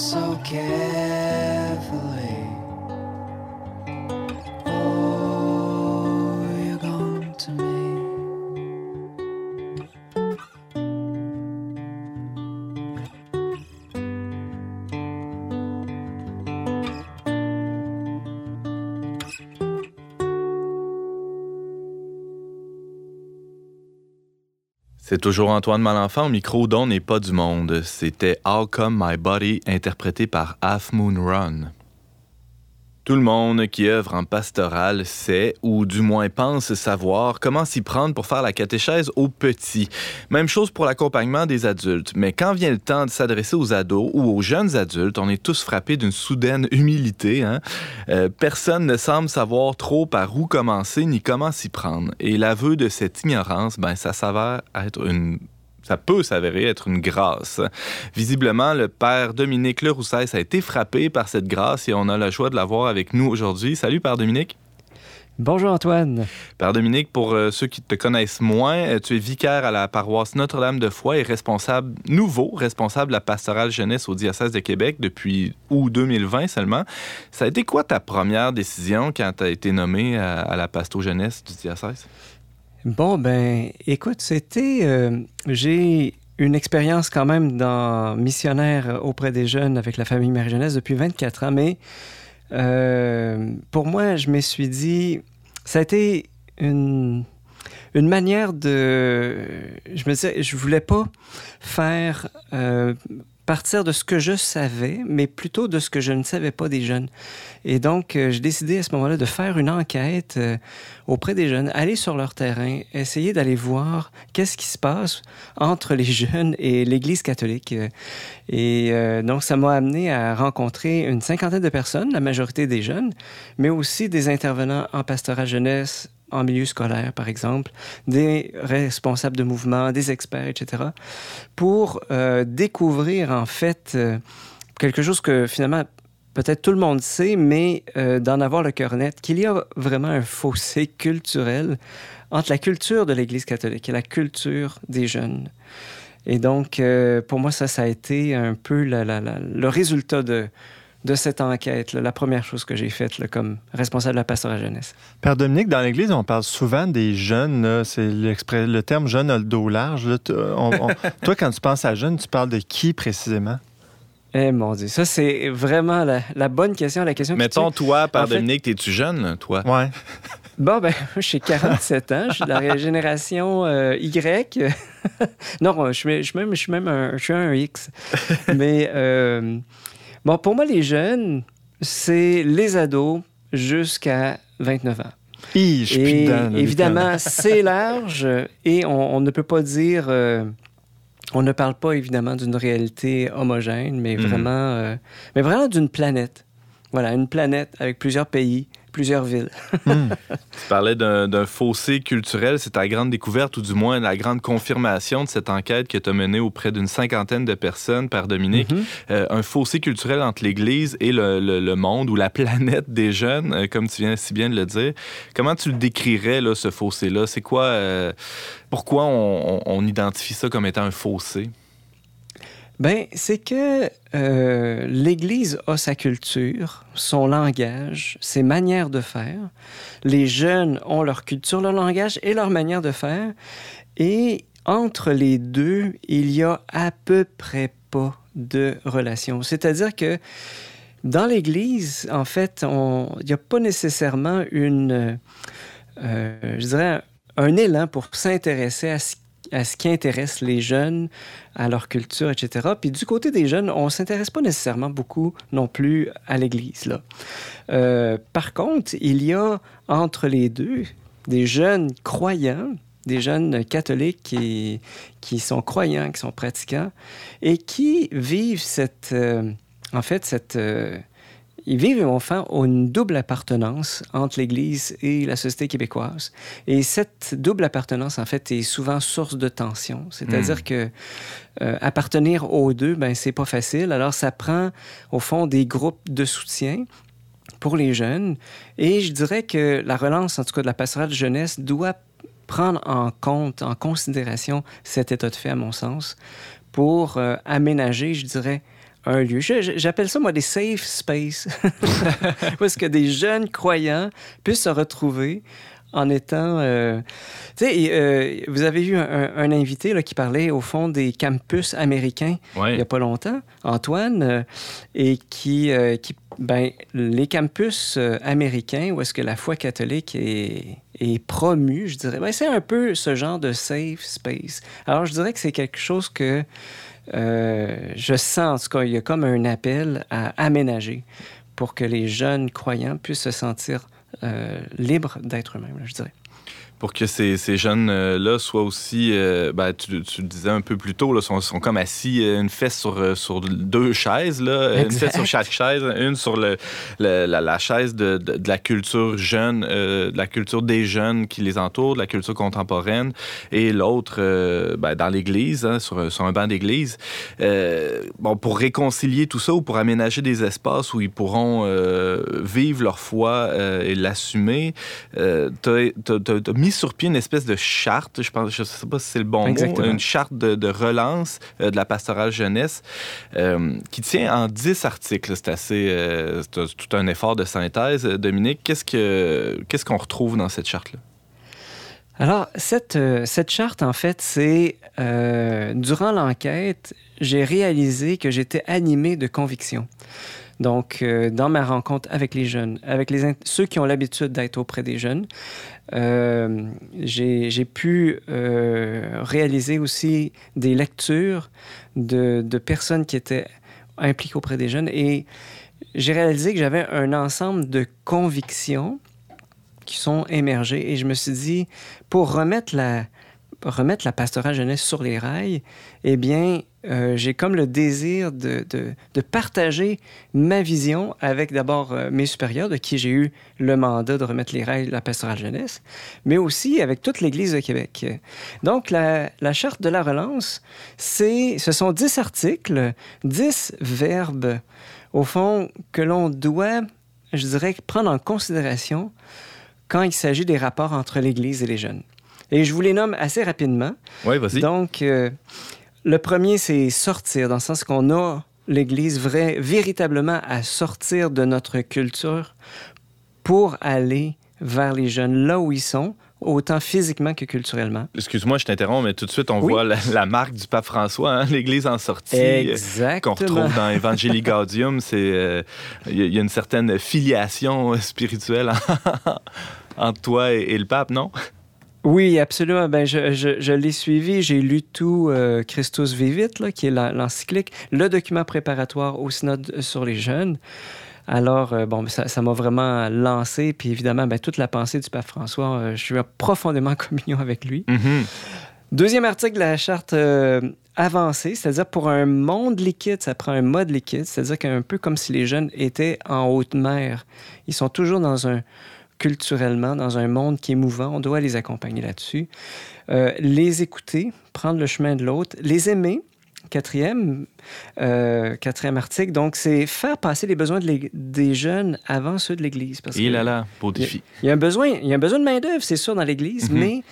[SPEAKER 2] It's okay? C'est toujours Antoine Malenfant au micro d'On n'est pas du monde. C'était How Come My Body interprété par Half Moon Run. Tout le monde qui œuvre en pastoral sait, ou du moins pense savoir, comment s'y prendre pour faire la catéchèse aux petits. Même chose pour l'accompagnement des adultes. Mais quand vient le temps de s'adresser aux ados ou aux jeunes adultes, on est tous frappés d'une soudaine humilité. Hein? Euh, personne ne semble savoir trop par où commencer ni comment s'y prendre. Et l'aveu de cette ignorance, ben, ça s'avère être une ça peut s'avérer être une grâce. Visiblement, le père Dominique Leroussès a été frappé par cette grâce et on a le choix de l'avoir avec nous aujourd'hui. Salut, père Dominique.
[SPEAKER 7] Bonjour Antoine.
[SPEAKER 2] Père Dominique, pour euh, ceux qui te connaissent moins, euh, tu es vicaire à la paroisse Notre-Dame de Foix et responsable, nouveau responsable de la pastorale jeunesse au diocèse de Québec depuis août 2020 seulement. Ça a été quoi ta première décision quand tu as été nommé à, à la pasto jeunesse du diocèse?
[SPEAKER 7] Bon, ben, écoute, c'était. Euh, j'ai une expérience quand même dans missionnaire auprès des jeunes avec la famille Marie-Jeunesse depuis 24 ans, mais euh, pour moi, je me suis dit, ça a été une, une manière de... Je me disais, je voulais pas faire partir de ce que je savais, mais plutôt de ce que je ne savais pas des jeunes. Et donc, euh, j'ai décidé à ce moment-là de faire une enquête euh, auprès des jeunes, aller sur leur terrain, essayer d'aller voir qu'est-ce qui se passe entre les jeunes et l'Église catholique. Et euh, donc, ça m'a amené à rencontrer une cinquantaine de personnes, la majorité des jeunes, mais aussi des intervenants en pastorat jeunesse, en milieu scolaire, par exemple, des responsables de mouvement, des experts, etc., pour euh, découvrir en fait euh, quelque chose que finalement peut-être tout le monde sait, mais euh, d'en avoir le cœur net, qu'il y a vraiment un fossé culturel entre la culture de l'Église catholique et la culture des jeunes. Et donc, pour moi, ça, ça a été un peu le résultat de, de cette enquête, la première chose que j'ai faite comme responsable de la pastoral jeunesse.
[SPEAKER 3] Père Dominique, dans l'Église, on parle souvent des jeunes. C'est le terme jeune a le dos large. toi, quand tu penses à jeune, tu parles de qui précisément?
[SPEAKER 7] Eh mon Dieu, ça c'est vraiment la, bonne question, la question.
[SPEAKER 2] Mettons toi, Père Dominique, es-tu jeune, toi?
[SPEAKER 3] Ouais.
[SPEAKER 7] Bon ben, j'ai 47 ans, je suis de la génération euh, Y. non, je suis, même, je suis même un, je suis un X. Mais euh, Bon, pour moi, les jeunes, c'est les ados jusqu'à 29 ans.
[SPEAKER 3] et
[SPEAKER 7] évidemment, c'est large et on, ne peut pas dire. Euh, on ne parle pas évidemment d'une réalité homogène, mais mhm. vraiment, euh, mais vraiment d'une planète. Voilà, une planète avec plusieurs pays, plusieurs villes.
[SPEAKER 2] Hmm. Tu parlais d'un fossé culturel. C'est ta grande découverte, ou du moins la grande confirmation de cette enquête que tu as menée auprès d'une cinquantaine de personnes, Père Dominique. Mhm. Euh, un fossé culturel entre l'Église et le, monde ou la planète des jeunes, euh, comme tu viens si bien de le dire. Comment tu le décrirais, là, ce fossé-là? C'est quoi... Euh, pourquoi on identifie ça comme étant un fossé?
[SPEAKER 7] Ben, c'est que euh, l'Église a sa culture, son langage, ses manières de faire. Les jeunes ont leur culture, leur langage et leur manière de faire. Et entre les deux, il y a à peu près pas de relation. C'est-à-dire que dans l'Église, en fait, il n'y a pas nécessairement une, euh, je dirais, un élan pour s'intéresser à ce à ce qui intéresse les jeunes, à leur culture, etc. Puis du côté des jeunes, on ne s'intéresse pas nécessairement beaucoup non plus à l'Église. Là. Euh, par contre, il y a entre les deux des jeunes croyants, des jeunes catholiques qui, qui sont croyants, qui sont pratiquants, et qui vivent cette, euh, en fait, cette... Euh, ils vivent enfin une double appartenance entre l'Église et la société québécoise. Et cette double appartenance, en fait, est souvent source de tension. C'est-à-dire hmm. que euh, appartenir aux deux, ben c'est pas facile. Alors, ça prend, au fond, des groupes de soutien pour les jeunes. Et je dirais que la relance, en tout cas, de la passerelle de jeunesse doit prendre en compte, en considération cet état de fait, à mon sens, pour euh, aménager, je dirais, un lieu. J'appelle ça, moi, des safe space. Parce que des jeunes croyants puissent se retrouver en étant... Euh, tu sais, euh, vous avez eu un, invité là, qui parlait, au fond, des campus américains il n'y a pas longtemps, Antoine, euh, et qui... qui ben, les campus américains, où est-ce que la foi catholique est, est promue, je dirais, ben, c'est un peu ce genre de safe space. Alors, je dirais que c'est quelque chose que euh, je sens, en tout cas, il y a comme un appel à aménager pour que les jeunes croyants puissent se sentir euh, libres d'être eux-mêmes, je dirais
[SPEAKER 2] pour que ces, ces jeunes-là soient aussi, euh, ben, tu, tu, le disais un peu plus tôt, là, sont, sont comme assis euh, une fesse sur, euh, sur deux chaises, là, une fesse sur chaque chaise, une sur le, la, la, chaise de, de, la culture jeune, de la culture des jeunes qui les entourent, de la culture contemporaine, et l'autre ben, dans l'église, hein, sur, sur, un banc d'église. bon, pour réconcilier tout ça ou pour aménager des espaces où ils pourront vivre leur foi et l'assumer, tu as, mis sur pied une espèce de charte, je pense, je sais pas si c'est le bon mot, une charte de, relance euh, de la pastorale jeunesse euh, qui tient en 10 articles. C'est assez, euh, tout un effort de synthèse. Dominique, qu'est-ce que qu'est-ce qu'on retrouve dans cette charte-là?
[SPEAKER 7] Alors, cette, cette charte, en fait, c'est durant l'enquête, j'ai réalisé que j'étais animé de conviction. Donc, euh, dans ma rencontre avec les jeunes, avec les, ceux qui ont l'habitude d'être auprès des jeunes, euh, j'ai pu euh, réaliser aussi des lectures de, de, personnes qui étaient impliquées auprès des jeunes et j'ai réalisé que j'avais un ensemble de convictions qui sont émergées et je me suis dit, pour remettre la, remettre la pastorale jeunesse sur les rails, eh bien, euh, j'ai comme le désir de, de, de, partager ma vision avec d'abord euh, mes supérieurs, de qui j'ai eu le mandat de remettre les rails de la pastorale jeunesse, mais aussi avec toute l'Église de Québec. Donc, la, la charte de la relance, c'est, ce sont dix articles, dix verbes, au fond, que l'on doit, je dirais, prendre en considération quand il s'agit des rapports entre l'Église et les jeunes. Et je vous les nomme assez rapidement.
[SPEAKER 2] Oui, vas-y.
[SPEAKER 7] Donc, euh, le premier, c'est sortir, dans le sens qu'on a l'Église vrai, véritablement à sortir de notre culture pour aller vers les jeunes là où ils sont, autant physiquement que culturellement.
[SPEAKER 2] Excuse-moi, je t'interromps, mais tout de suite, on oui. voit la, la, marque du pape François, hein, l'Église en sortie,
[SPEAKER 7] euh,
[SPEAKER 2] qu'on retrouve dans Evangelii Gaudium. Il euh, y, y, a une certaine filiation spirituelle entre toi et, et le pape, non?
[SPEAKER 7] Oui, absolument. Ben, je, je, je l'ai suivi. J'ai lu tout euh, Christus Vivit, là, qui est l'encyclique, le document préparatoire au synode sur les jeunes. Alors, euh, bon, ça m'a vraiment lancé. Puis évidemment, ben, toute la pensée du pape François, euh, je suis profondément en communion avec lui.
[SPEAKER 2] Mm -hmm.
[SPEAKER 7] Deuxième article de la charte euh, avancée, c'est-à-dire pour un monde liquide, ça prend un mode liquide, c'est-à-dire qu'un peu comme si les jeunes étaient en haute mer. Ils sont toujours dans un culturellement dans un monde qui est mouvant. On doit les accompagner là-dessus. Euh, les écouter, prendre le chemin de l'autre, les aimer. Quatrième, euh, quatrième article, donc c'est faire passer les besoins de des jeunes avant ceux de l'Église.
[SPEAKER 2] Il là là, beau défi.
[SPEAKER 7] Il y, a un besoin, il y a un besoin de main-d'œuvre, c'est sûr, dans l'Église, mm -hmm. mais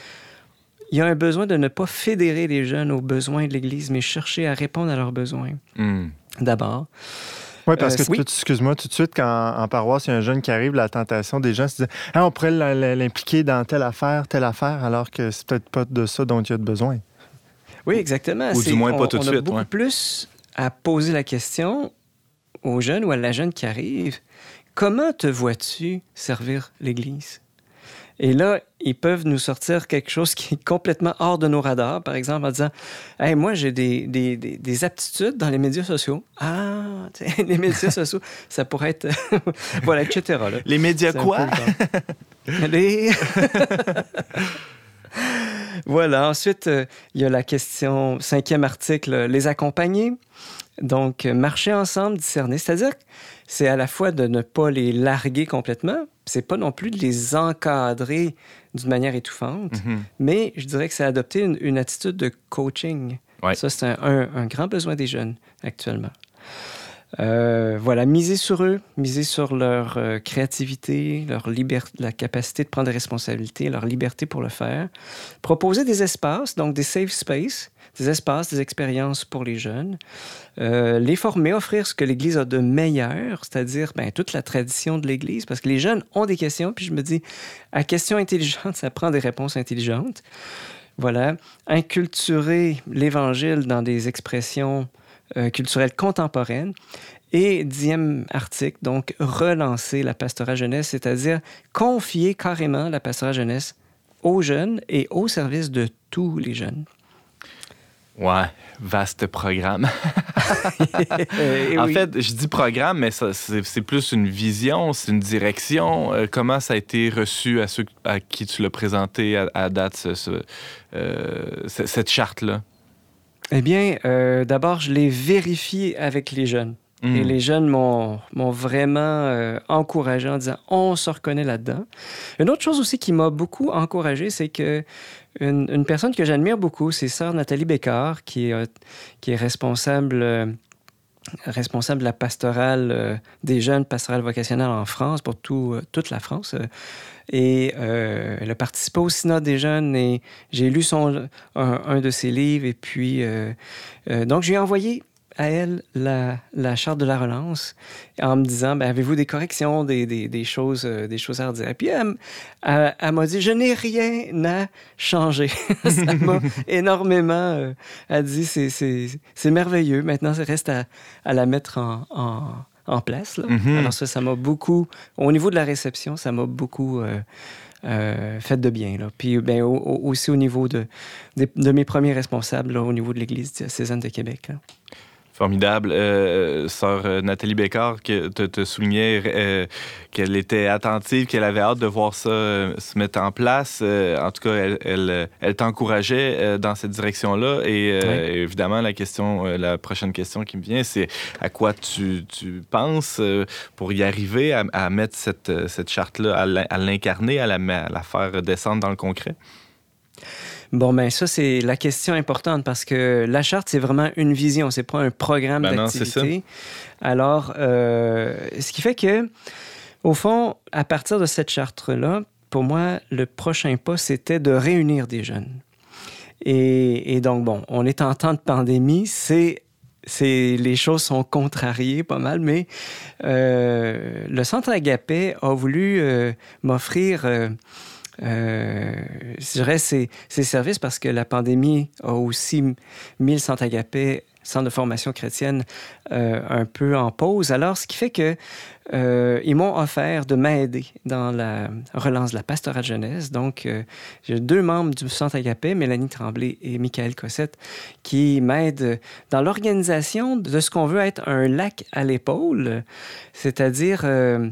[SPEAKER 7] il y a un besoin de ne pas fédérer les jeunes aux besoins de l'Église, mais chercher à répondre à leurs besoins.
[SPEAKER 2] Mm.
[SPEAKER 7] D'abord.
[SPEAKER 3] Oui, parce que, euh, oui. excuse-moi, tout de suite, quand en paroisse, il y a un jeune qui arrive, la tentation des gens se disent ah, on pourrait l'impliquer dans telle affaire, telle affaire, alors que c'est peut-être pas de ça dont il y a besoin.
[SPEAKER 7] Oui, exactement.
[SPEAKER 2] Ou du moins pas
[SPEAKER 7] on,
[SPEAKER 2] tout de
[SPEAKER 7] on
[SPEAKER 2] suite.
[SPEAKER 7] A beaucoup
[SPEAKER 2] ouais.
[SPEAKER 7] plus à poser la question aux jeunes ou à la jeune qui arrive comment te vois-tu servir l'Église? Et là, ils peuvent nous sortir quelque chose qui est complètement hors de nos radars, par exemple en disant hey, Moi, j'ai des, des, des, des, aptitudes dans les médias sociaux. Ah, les médias sociaux, ça pourrait être. voilà, etc. Là.
[SPEAKER 2] Les médias quoi?
[SPEAKER 7] les... voilà. Ensuite, euh, il y a la question, cinquième article, les accompagner. Donc, marcher ensemble, discerner. C'est-à-dire c'est à la fois de ne pas les larguer complètement, c'est pas non plus de les encadrer d'une manière étouffante, mm -hmm. mais je dirais que c'est adopter une, une, attitude de coaching.
[SPEAKER 2] Ouais.
[SPEAKER 7] Ça, c'est un, un, un, grand besoin des jeunes actuellement. Euh, voilà, miser sur eux, miser sur leur euh, créativité, leur liberté, la capacité de prendre des responsabilités, leur liberté pour le faire. Proposer des espaces, donc des safe spaces, des espaces, des expériences pour les jeunes. Euh, les former, offrir ce que l'Église a de meilleur, c'est-à-dire ben, toute la tradition de l'Église, parce que les jeunes ont des questions, puis je me dis, à questions intelligentes, ça prend des réponses intelligentes. Voilà, inculturer l'Évangile dans des expressions euh, culturelle contemporaine. Et dixième article, donc relancer la pastorale jeunesse, c'est-à-dire confier carrément la pastorale jeunesse aux jeunes et au service de tous les jeunes.
[SPEAKER 2] Ouais, vaste programme.
[SPEAKER 7] Eh
[SPEAKER 2] en
[SPEAKER 7] oui.
[SPEAKER 2] fait, je dis programme, mais c'est plus une vision, c'est une direction. Euh, comment ça a été reçu à ceux à qui tu l'as présenté à, à, date, ce, ce, euh, cette charte-là?
[SPEAKER 7] Eh bien, euh, d'abord, je l'ai vérifié avec les jeunes. Mmh. Et les jeunes m'ont vraiment euh, encouragé en disant on se reconnaît là-dedans. Une autre chose aussi qui m'a beaucoup encouragé, c'est que une, une, personne que j'admire beaucoup, c'est sœur Nathalie Bécard, qui est, euh, qui est responsable, euh, responsable de la pastorale euh, des jeunes pastorale vocationnelle en France, pour tout, euh, toute la France. Et elle a participé au Synode des jeunes et j'ai lu son, un, un, de ses livres. Et puis, donc, j'ai envoyé à elle la, la, charte de la relance en me disant ben, avez-vous des corrections, des, des, des, choses, euh, des choses à redire? Puis elle, elle, elle m'a dit je n'ai rien à changer. Ça m'a énormément. Euh, elle dit c'est merveilleux. Maintenant, ça reste à, à la mettre en, en, en place. là.
[SPEAKER 2] Mhm.
[SPEAKER 7] Alors ça, ça m'a beaucoup, au niveau de la réception, ça m'a beaucoup euh, euh, fait de bien. Là. Puis ben, au- au- aussi au niveau de, de mes premiers responsables là, au niveau de l'Église diocésaine de Québec. là.
[SPEAKER 2] Formidable. Euh, sœur euh, Nathalie Bécard que te, te soulignait euh, qu'elle était attentive, qu'elle avait hâte de voir ça euh, se mettre en place. Euh, en tout cas, elle, elle, euh, elle t'encourageait euh, dans cette direction-là. Et euh, évidemment, la question, euh, la prochaine question qui me vient, c'est à quoi tu, tu penses euh, pour y arriver à, à mettre cette, euh, cette charte-là, à l'in- à l'incarner, à la, à la faire descendre dans le concret?
[SPEAKER 7] Bon, ben ça, c'est la question importante parce que la charte, c'est vraiment une vision, c'est pas un programme
[SPEAKER 2] Ben
[SPEAKER 7] d'activité. Alors, euh, ce qui fait que, au fond, à partir de cette charte-là, pour moi, le prochain pas, c'était de réunir des jeunes. Et, et donc, bon, on est en temps de pandémie, c'est les choses sont contrariées pas mal, mais euh, le Centre Agapé a voulu euh, m'offrir, euh, je dirais, ses services parce que la pandémie a aussi mis le Centre Agapé, Centre de formation chrétienne, euh, un peu en pause. Alors, ce qui fait que euh, m'ont offert de m'aider dans la relance de la pastorale jeunesse. Donc, euh, j'ai deux membres du Centre Agapé, Mélanie Tremblay et Michael Cossette, qui m'aident dans l'organisation de ce qu'on veut être un lac à l'épaule, c'est-à-dire, euh,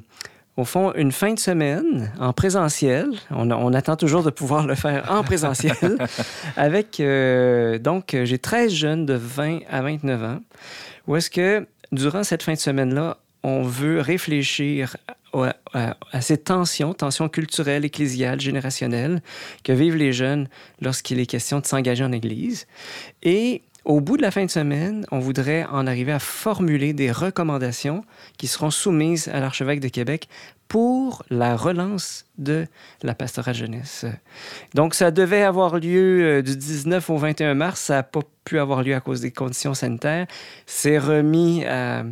[SPEAKER 7] au fond, une fin de semaine en présentiel. On, on attend toujours de pouvoir le faire en présentiel. avec, euh, donc, j'ai 13 jeunes de 20 à 29 ans, où est-ce que, durant cette fin de semaine-là, on veut réfléchir à, à- à ces tensions, tensions culturelles, ecclésiales, générationnelles que vivent les jeunes lorsqu'il est question de s'engager en Église. Et au bout de la fin de semaine, on voudrait en arriver à formuler des recommandations qui seront soumises à l'archevêque de Québec pour la relance de la pastorale jeunesse. Donc, ça devait avoir lieu euh, du 19 au 21 mars. Ça n'a pas pu avoir lieu à cause des conditions sanitaires. C'est remis à-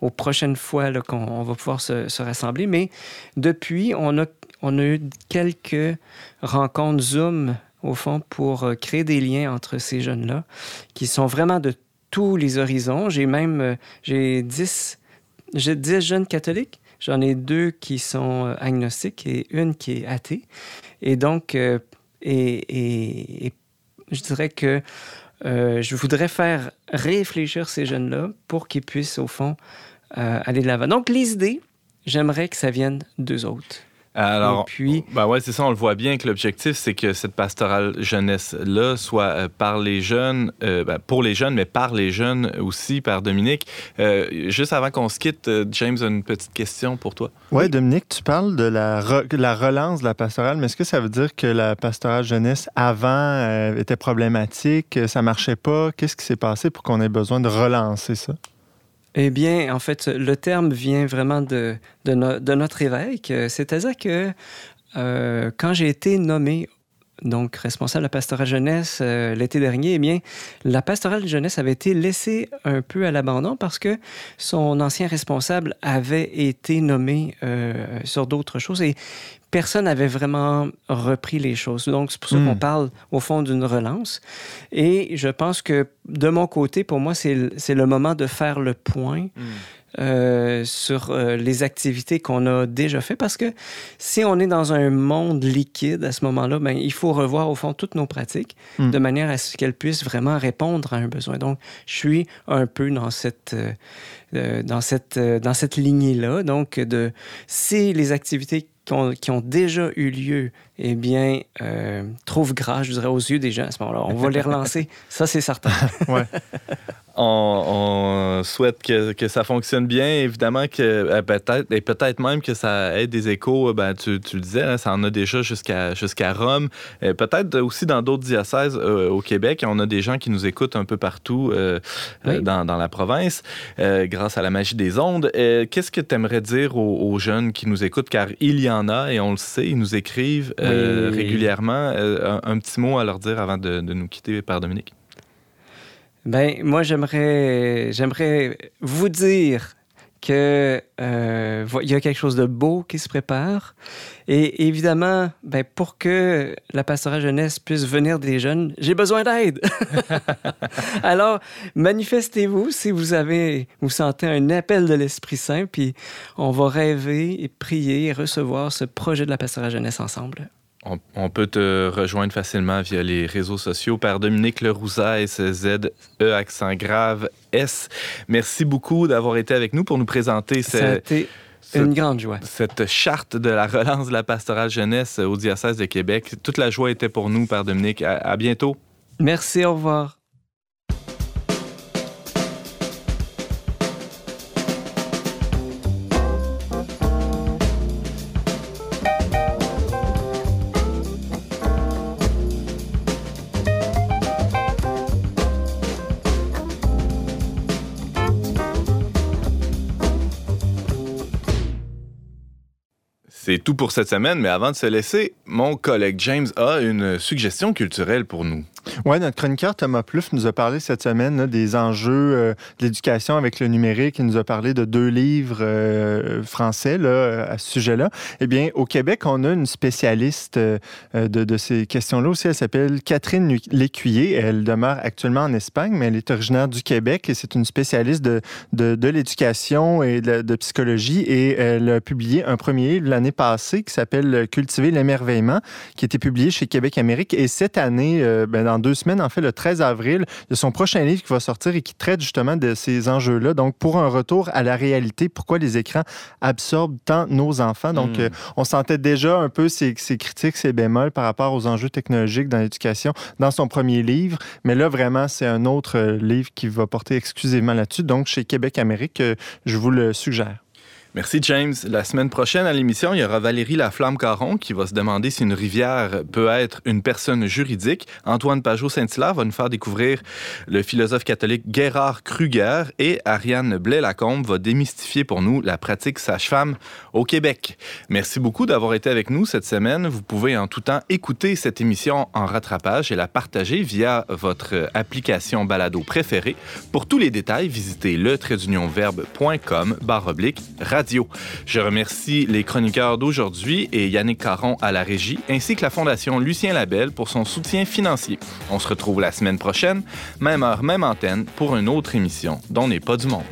[SPEAKER 7] aux prochaines fois qu'on on va pouvoir se, se rassembler. Mais depuis, on a, on a eu quelques rencontres Zoom, au fond, pour euh, créer des liens entre ces jeunes-là, qui sont vraiment de tous les horizons. J'ai même euh, j'ai 10, j'ai 10 jeunes catholiques. J'en ai deux qui sont euh, agnostiques et une qui est athée. Et donc, et, et- je dirais que je voudrais faire réfléchir ces jeunes-là pour qu'ils puissent, au fond, aller de l'avant. Donc, les idées, j'aimerais que ça vienne d'eux autres.
[SPEAKER 2] Alors,
[SPEAKER 7] Et puis-
[SPEAKER 2] ben ouais, c'est ça, on le voit bien que l'objectif, c'est que cette pastorale jeunesse-là soit euh, par les jeunes, euh, ben, pour les jeunes, mais par les jeunes aussi, par Dominique. Euh, juste avant qu'on se quitte, James a une petite question pour toi.
[SPEAKER 3] Oui, Dominique, tu parles de la, re- la relance de la pastorale, mais est-ce que ça veut dire que la pastorale jeunesse avant euh, était problématique, ça marchait pas? Qu'est-ce qui s'est passé pour qu'on ait besoin de relancer ça?
[SPEAKER 7] Eh bien, en fait, le terme vient vraiment de, de, no- de notre évêque. C'est-à-dire que euh, quand j'ai été nommé donc responsable de la pastorale jeunesse euh, l'été dernier, eh bien, la pastorale jeunesse avait été laissée un peu à l'abandon parce que son ancien responsable avait été nommé euh, sur d'autres choses personne n'avait vraiment repris les choses. Donc, c'est pour ça
[SPEAKER 3] Hmm.
[SPEAKER 7] qu'on parle au fond d'une relance. Et je pense que de mon côté, pour moi, c'est le- moment de faire le point euh, sur euh, les activités qu'on a déjà fait parce que si on est dans un monde liquide à ce moment-là, ben, il faut revoir au fond toutes nos pratiques
[SPEAKER 3] Mm.
[SPEAKER 7] de manière à ce qu'elles puissent vraiment répondre à un besoin. Donc, je suis un peu dans cette, euh, dans cette, dans cette lignée-là. Donc, de si les activités qui ont, déjà eu lieu, eh bien, euh, trouvent grâce, je dirais, aux yeux des gens à ce moment-là. On va les relancer. Ça, c'est certain.
[SPEAKER 2] On, on souhaite que, que ça fonctionne bien, évidemment que euh, peut-être et peut-être même que ça ait des échos. euh, Ben, tu, tu le disais, hein, ça en a déjà jusqu'à jusqu'à Rome, Euh, peut-être aussi dans d'autres diocèses euh, au Québec. On a des gens qui nous écoutent un peu partout euh,
[SPEAKER 7] Oui.
[SPEAKER 2] dans, dans la province, grâce à la magie des ondes. Qu'est-ce que tu aimerais dire aux, aux jeunes qui nous écoutent, car il y en a et on le sait, ils nous écrivent
[SPEAKER 7] Oui.
[SPEAKER 2] régulièrement. Un, un petit mot à leur dire avant de, de nous quitter par Dominique.
[SPEAKER 7] Ben, moi, j'aimerais, vous dire qu'il euh, y a quelque chose de beau qui se prépare. Et évidemment, ben, pour que la pastorale jeunesse puisse venir des jeunes, j'ai besoin d'aide. Alors, manifestez-vous si vous avez, vous sentez un appel de l'Esprit Saint, puis on va rêver et prier et recevoir ce projet de la pastorale jeunesse ensemble.
[SPEAKER 2] On, peut te rejoindre facilement via les réseaux sociaux par Dominique Lerouza, S-Z-E, accent grave, S. Merci beaucoup d'avoir été avec nous pour nous présenter
[SPEAKER 7] cette, une grande joie.
[SPEAKER 2] Cette charte de la relance de la pastorale jeunesse au diocèse de Québec. Toute la joie était pour nous, Père Dominique. à bientôt.
[SPEAKER 7] Merci, au revoir.
[SPEAKER 2] Tout pour cette semaine, mais avant de se laisser, mon collègue James a une suggestion culturelle pour nous.
[SPEAKER 3] Oui, notre chroniqueur Thomas Plouffe nous a parlé cette semaine des enjeux euh, de l'éducation avec le numérique. Il nous a parlé de deux livres euh, français là, à ce sujet-là. Eh bien, au Québec, on a une spécialiste euh, de, ces questions-là aussi. Elle s'appelle Catherine Lécuyer. Elle demeure actuellement en Espagne, mais elle est originaire du Québec et c'est une spécialiste de l'éducation et de, psychologie. Et elle a publié un premier livre l'année passée qui s'appelle Cultiver l'émerveillement, qui a été publié chez Québec Amérique. Et cette année, ben, dans deux semaines, en fait, le 13 avril, il y a son prochain livre qui va sortir et qui traite justement de ces enjeux-là. Donc, pour un retour à la réalité, pourquoi les écrans absorbent tant nos enfants? Donc, hmm. euh, on sentait déjà un peu ces, critiques, ces bémols par rapport aux enjeux technologiques dans l'éducation dans son premier livre. Mais là, vraiment, c'est un autre euh, livre qui va porter exclusivement là-dessus. Donc, chez Québec Amérique, euh, je vous le suggère.
[SPEAKER 2] Merci James. La semaine prochaine à l'émission, il y aura Valérie Laflamme-Caron qui va se demander si une rivière peut être une personne juridique. Antoine Pajot-Saint-Hilaire va nous faire découvrir le philosophe catholique Gérard Kruger et Ariane Blais-Lacombe va démystifier pour nous la pratique sage-femme au Québec. Merci beaucoup d'avoir été avec nous cette semaine. Vous pouvez en tout temps écouter cette émission en rattrapage et la partager via votre application balado préférée. Pour tous les détails, visitez le oblique Je remercie les chroniqueurs d'aujourd'hui et Yannick Caron à la régie, ainsi que la Fondation Lucien Labelle pour son soutien financier. On se retrouve la semaine prochaine, même heure, même antenne, pour une autre émission dont n'est pas du monde.